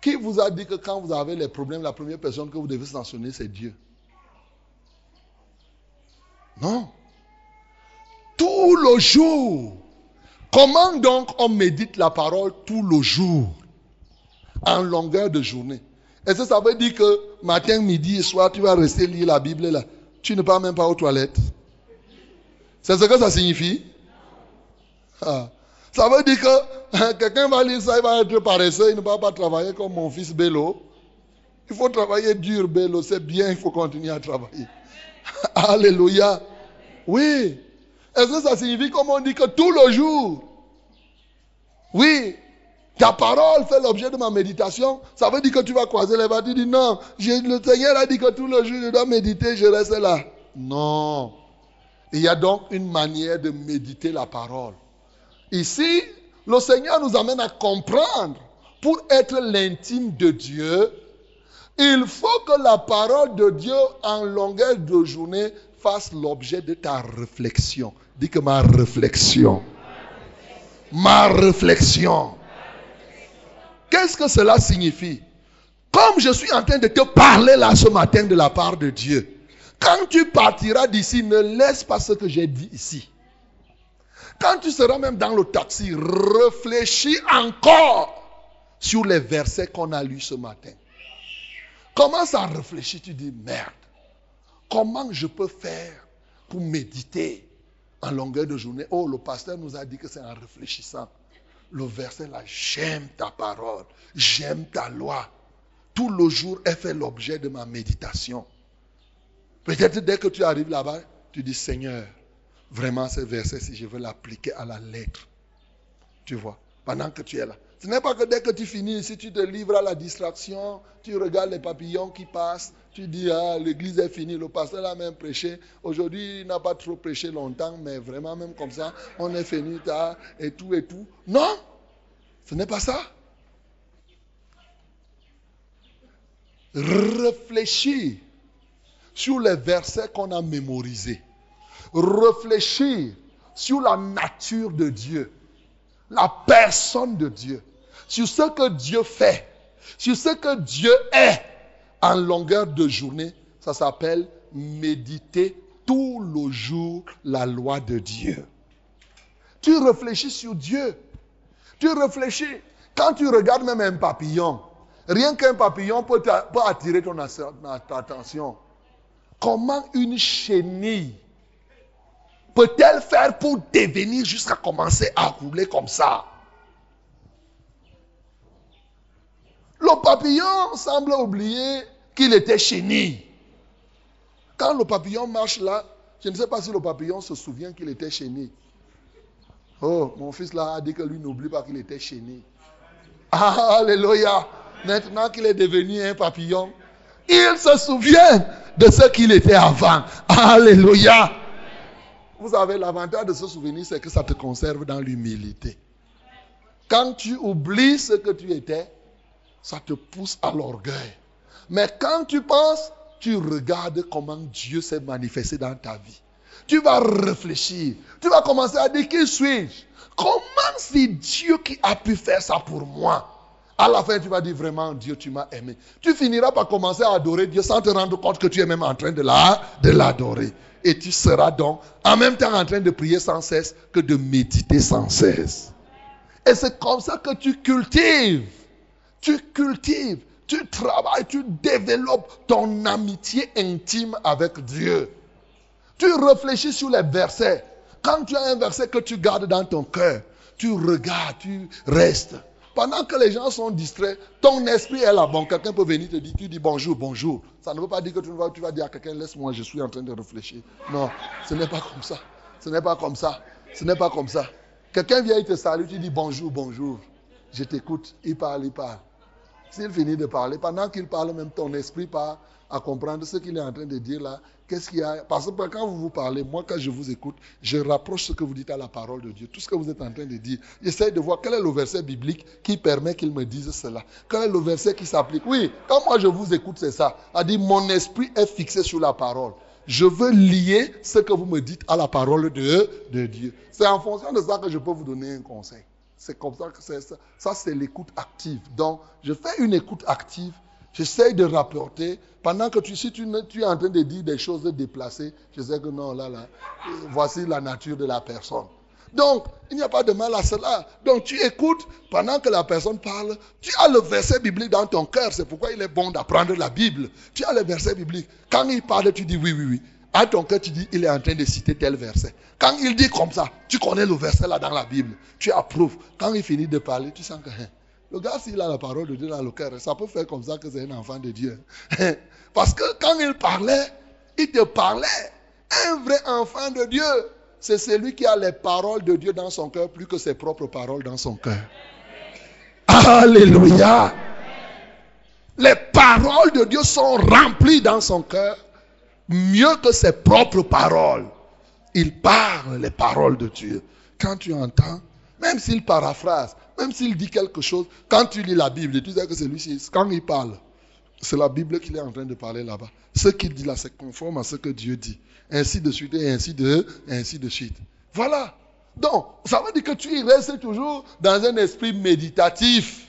Speaker 1: Qui vous a dit que quand vous avez les problèmes, la première personne que vous devez sanctionner, c'est Dieu? Non. Tout le jour. Comment donc on médite la parole tout le jour? En longueur de journée. Est-ce que ça veut dire que matin, midi et soir, tu vas rester lire la Bible là? Tu ne pars même pas aux toilettes C'est ce que ça signifie? Ah. Ça veut dire que quelqu'un va lire ça, il va être paresseux, il ne va pas travailler comme mon fils Bello. Il faut travailler dur, Bello, c'est bien, il faut continuer à travailler. <laughs> Alléluia. Oui. Est-ce que ça signifie, comme on dit, que tout le jour, oui, ta parole fait l'objet de ma méditation? Ça veut dire que tu vas croiser les bras. Tu dis non, le Seigneur a dit que tout le jour je dois méditer, je reste là. Non. Il y a donc une manière de méditer la parole. Ici, le Seigneur nous amène à comprendre, pour être l'intime de Dieu, il faut que la parole de Dieu en longueur de journée fasse l'objet de ta réflexion. Dis que ma réflexion. Ma réflexion. Qu'est-ce que cela signifie? Comme je suis en train de te parler là ce matin de la part de Dieu, quand tu partiras d'ici, ne laisse pas ce que j'ai dit ici. Quand tu seras même dans le taxi, réfléchis encore sur les versets qu'on a lus ce matin. Commence à réfléchir, tu dis, merde, comment je peux faire pour méditer en longueur de journée? Oh, le pasteur nous a dit que c'est en réfléchissant. Le verset là, j'aime ta parole, j'aime ta loi. Tout le jour, elle fait l'objet de ma méditation. Peut-être dès que tu arrives là-bas, tu dis, Seigneur, vraiment ce verset, si je veux l'appliquer à la lettre. Tu vois, pendant que tu es là. Ce n'est pas que dès que tu finis, si tu te livres à la distraction, tu regardes les papillons qui passent, tu dis, ah, l'église est finie, le pasteur a même prêché. Aujourd'hui, il n'a pas trop prêché longtemps, mais vraiment, même comme ça, on est fini et tout et tout. Non, ce n'est pas ça. Réfléchis sur les versets qu'on a mémorisés réfléchir sur la nature de Dieu, la personne de Dieu, sur ce que Dieu fait, sur ce que Dieu est en longueur de journée, ça s'appelle méditer tout le jour la loi de Dieu. Tu réfléchis sur Dieu. Tu réfléchis. Quand tu regardes même un papillon, rien qu'un papillon peut, attirer ton attention. Comment une chenille peut-elle faire pour devenir jusqu'à commencer à rouler comme ça? Le papillon semble oublier qu'il était chenille. Quand le papillon marche là, je ne sais pas si le papillon se souvient qu'il était chenille. Oh, mon fils là a dit que lui n'oublie pas qu'il était chenille. Ah, alléluia. Maintenant qu'il est devenu un papillon, il se souvient de ce qu'il était avant. Alléluia. Vous avez l'avantage de ce souvenir, c'est que ça te conserve dans l'humilité. Quand tu oublies ce que tu étais, ça te pousse à l'orgueil. Mais quand tu penses, tu regardes comment Dieu s'est manifesté dans ta vie. Tu vas réfléchir. Tu vas commencer à dire qui suis-je? Comment c'est Dieu qui a pu faire ça pour moi? À la fin, tu vas dire vraiment, Dieu, tu m'as aimé. Tu finiras par commencer à adorer Dieu sans te rendre compte que tu es même en train de l'adorer et tu seras donc en même temps en train de prier sans cesse que de méditer sans cesse. Et c'est comme ça que tu cultives, tu cultives, tu travailles, tu développes ton amitié intime avec Dieu. Tu réfléchis sur les versets. Quand tu as un verset que tu gardes dans ton cœur, tu regardes, tu restes. Pendant que les gens sont distraits, ton esprit est là. Bon, quelqu'un peut venir te dire, tu dis bonjour, bonjour. Ça ne veut pas dire que tu vas, tu dire à quelqu'un, laisse-moi, je suis en train de réfléchir. Non, ce n'est pas comme ça. Ce n'est pas comme ça. Ce n'est pas comme ça. Quelqu'un vient, il te salue, tu dis bonjour, bonjour. Je t'écoute, il parle, il parle. S'il finit de parler, pendant qu'il parle, même ton esprit part à comprendre ce qu'il est en train de dire là. Qu'est-ce qu'il y a? Parce que quand vous vous parlez, moi, quand je vous écoute, je rapproche ce que vous dites à la parole de Dieu. Tout ce que vous êtes en train de dire. J'essaie de voir quel est le verset biblique qui permet qu'il me dise cela. Quel est le verset qui s'applique? Oui, quand moi je vous écoute, c'est ça. A dit, mon esprit est fixé sur la parole. Je veux lier ce que vous me dites à la parole de, de Dieu. C'est en fonction de ça que je peux vous donner un conseil. C'est comme ça que c'est ça. Ça, c'est l'écoute active. Donc, je fais une écoute active J'essaie de rapporter. Pendant que tu, si tu, es en train de dire des choses déplacées, je sais que non, là, là, voici la nature de la personne. Donc, il n'y a pas de mal à cela. Donc, tu écoutes pendant que la personne parle. Tu as le verset biblique dans ton cœur. C'est pourquoi il est bon d'apprendre la Bible. Tu as le verset biblique. Quand il parle, tu dis oui, oui, oui. À ton cœur, tu dis, il est en train de citer tel verset. Quand il dit comme ça, tu connais le verset là dans la Bible. Tu approuves. Quand il finit de parler, tu sens que hein, le gars, s'il a la parole de Dieu dans le cœur, ça peut faire comme ça que c'est un enfant de Dieu. <laughs> Parce que quand il parlait, il te parlait. Un vrai enfant de Dieu, c'est celui qui a les paroles de Dieu dans son cœur plus que ses propres paroles dans son cœur. Alléluia. Les paroles de Dieu sont remplies dans son cœur mieux que ses propres paroles. Il parle les paroles de Dieu. Quand tu entends, même s'il paraphrase, même s'il dit quelque chose, quand tu lis la Bible, tu sais que c'est lui, quand il parle, c'est la Bible qu'il est en train de parler là-bas. Ce qu'il dit là, c'est conforme à ce que Dieu dit. Ainsi de suite et ainsi de, ainsi de suite. Voilà. Donc, ça veut dire que tu restes toujours dans un esprit méditatif.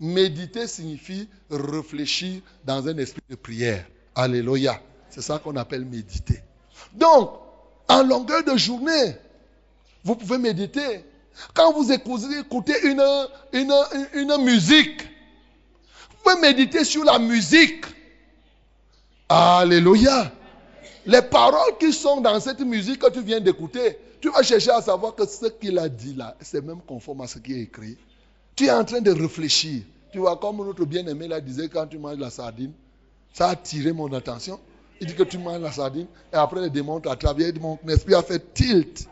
Speaker 1: Méditer signifie réfléchir dans un esprit de prière. Alléluia. C'est ça qu'on appelle méditer. Donc, en longueur de journée, vous pouvez méditer quand vous écoutez une, une, une, musique, vous pouvez méditer sur la musique. Alléluia. Les paroles qui sont dans cette musique que tu viens d'écouter, tu vas chercher à savoir que ce qu'il a dit là, c'est même conforme à ce qui est écrit. Tu es en train de réfléchir. Tu vois, comme notre bien-aimé là disait quand tu manges la sardine, ça a attiré mon attention. Il dit que tu manges la sardine et après le démon à travers mon esprit a fait tilt.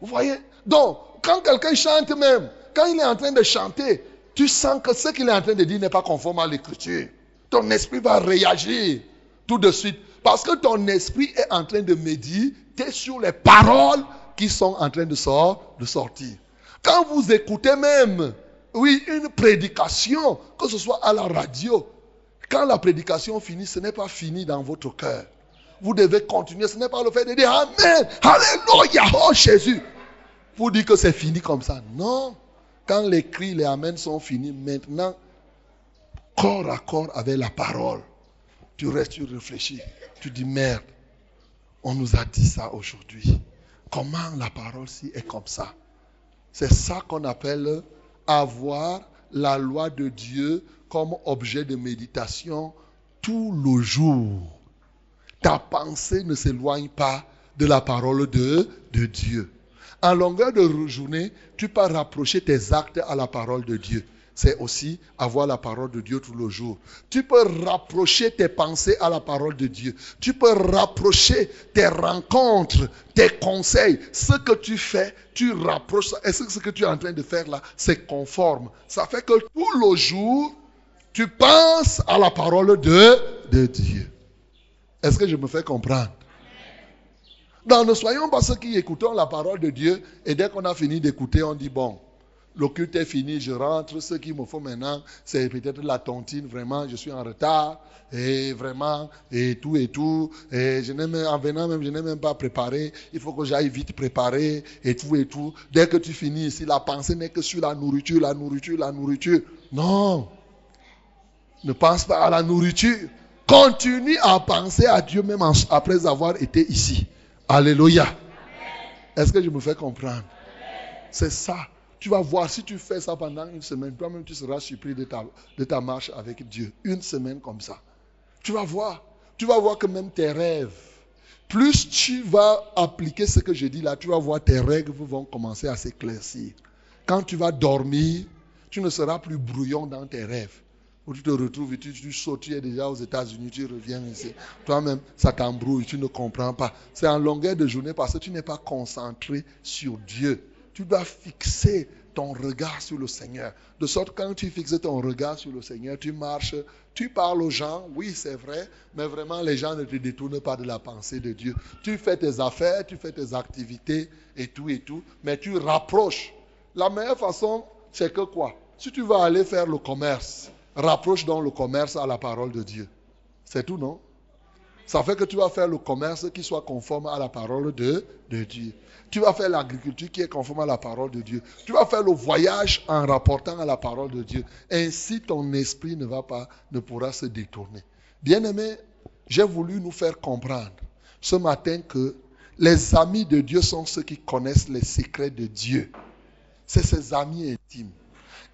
Speaker 1: Vous voyez? Donc, quand quelqu'un chante même, quand il est en train de chanter, tu sens que ce qu'il est en train de dire n'est pas conforme à l'écriture. Ton esprit va réagir tout de suite. Parce que ton esprit est en train de méditer sur les paroles qui sont en train de, de sortir. Quand vous écoutez même, oui, une prédication, que ce soit à la radio, quand la prédication finit, ce n'est pas fini dans votre cœur. Vous devez continuer. Ce n'est pas le fait de dire Amen, Alléluia, oh Jésus pour dire que c'est fini comme ça. Non. Quand les cris, les amens sont finis, maintenant, corps à corps avec la parole, tu restes, tu réfléchis, tu dis merde, on nous a dit ça aujourd'hui. Comment la parole ci est comme ça? C'est ça qu'on appelle avoir la loi de Dieu comme objet de méditation tout le jour. Ta pensée ne s'éloigne pas de la parole de, de Dieu. En longueur de journée, tu peux rapprocher tes actes à la parole de Dieu. C'est aussi avoir la parole de Dieu tout le jour. Tu peux rapprocher tes pensées à la parole de Dieu. Tu peux rapprocher tes rencontres, tes conseils. Ce que tu fais, tu rapproches. Et ce que tu es en train de faire là, c'est conforme. Ça fait que tout le jour, tu penses à la parole de, Dieu. Est-ce que je me fais comprendre? Donc ne soyons pas ceux qui écoutons la parole de Dieu et dès qu'on a fini d'écouter, on dit, bon, le culte est fini, je rentre, ce qu'il me faut maintenant, c'est peut-être la tontine, vraiment, je suis en retard, et vraiment, et tout et tout, et je en venant même, je n'ai même pas préparé, il faut que j'aille vite préparer, et tout et tout. Dès que tu finis ici, la pensée n'est que sur la nourriture, la nourriture, la nourriture. Non. Ne pense pas à la nourriture. Continue à penser à Dieu même après avoir été ici. Alléluia. Est-ce que je me fais comprendre? C'est ça. Tu vas voir, si tu fais ça pendant une semaine, toi-même tu seras surpris de ta, de ta marche avec Dieu. Une semaine comme ça. Tu vas voir. Tu vas voir que même tes rêves, plus tu vas appliquer ce que je dis là, tu vas voir tes règles vont commencer à s'éclaircir. Quand tu vas dormir, tu ne seras plus brouillon dans tes rêves où tu te retrouves, tu, tu sautes, tu es déjà aux États-Unis, tu reviens ici. Toi-même, ça t'embrouille, tu ne comprends pas. C'est en longueur de journée parce que tu n'es pas concentré sur Dieu. Tu dois fixer ton regard sur le Seigneur. De sorte que quand tu fixes ton regard sur le Seigneur, tu marches, tu parles aux gens, oui c'est vrai, mais vraiment les gens ne te détournent pas de la pensée de Dieu. Tu fais tes affaires, tu fais tes activités et tout et tout, mais tu rapproches. La meilleure façon, c'est que quoi? Si tu vas aller faire le commerce, rapproche donc le commerce à la parole de Dieu. C'est tout, non? Ça fait que tu vas faire le commerce qui soit conforme à la parole de, de Dieu. Tu vas faire l'agriculture qui est conforme à la parole de Dieu. Tu vas faire le voyage en rapportant à la parole de Dieu. Ainsi, ton esprit ne va pas, ne pourra se détourner. Bien-aimé, j'ai voulu nous faire comprendre ce matin que les amis de Dieu sont ceux qui connaissent les secrets de Dieu. C'est ses amis intimes.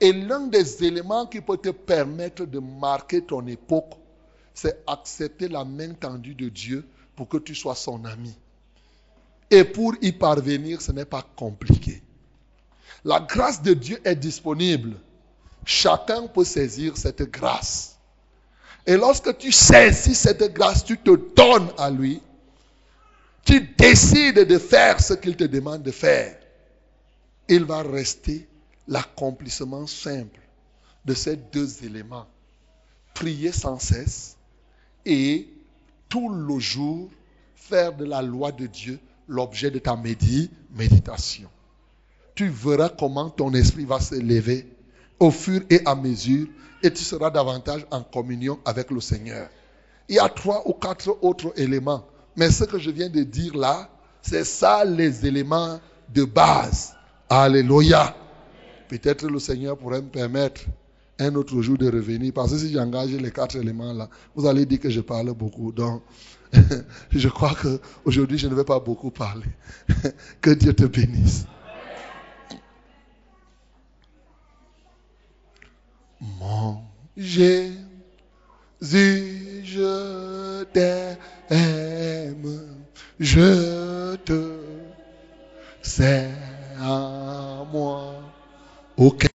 Speaker 1: Et l'un des éléments qui peut te permettre de marquer ton époque c'est accepter la main tendue de Dieu pour que tu sois son ami. Et pour y parvenir, ce n'est pas compliqué. La grâce de Dieu est disponible. Chacun peut saisir cette grâce. Et lorsque tu saisis cette grâce, tu te donnes à lui. Tu décides de faire ce qu'il te demande de faire. Il va rester l'accomplissement simple de ces deux éléments. Prier sans cesse et tout le jour faire de la loi de Dieu l'objet de ta méditation. Tu verras comment ton esprit va se lever au fur et à mesure et tu seras davantage en communion avec le Seigneur. Il y a trois ou quatre autres éléments, mais ce que je viens de dire là, c'est ça les éléments de base. Alléluia. Peut-être le Seigneur pourrait me permettre un autre jour de revenir. Parce que si j'engage les quatre éléments là, vous allez dire que je parle beaucoup. Donc, <laughs> je crois que aujourd'hui je ne vais pas beaucoup parler. <laughs> que Dieu te bénisse. Mon Jésus, je t'aime, je te, c'est à moi. o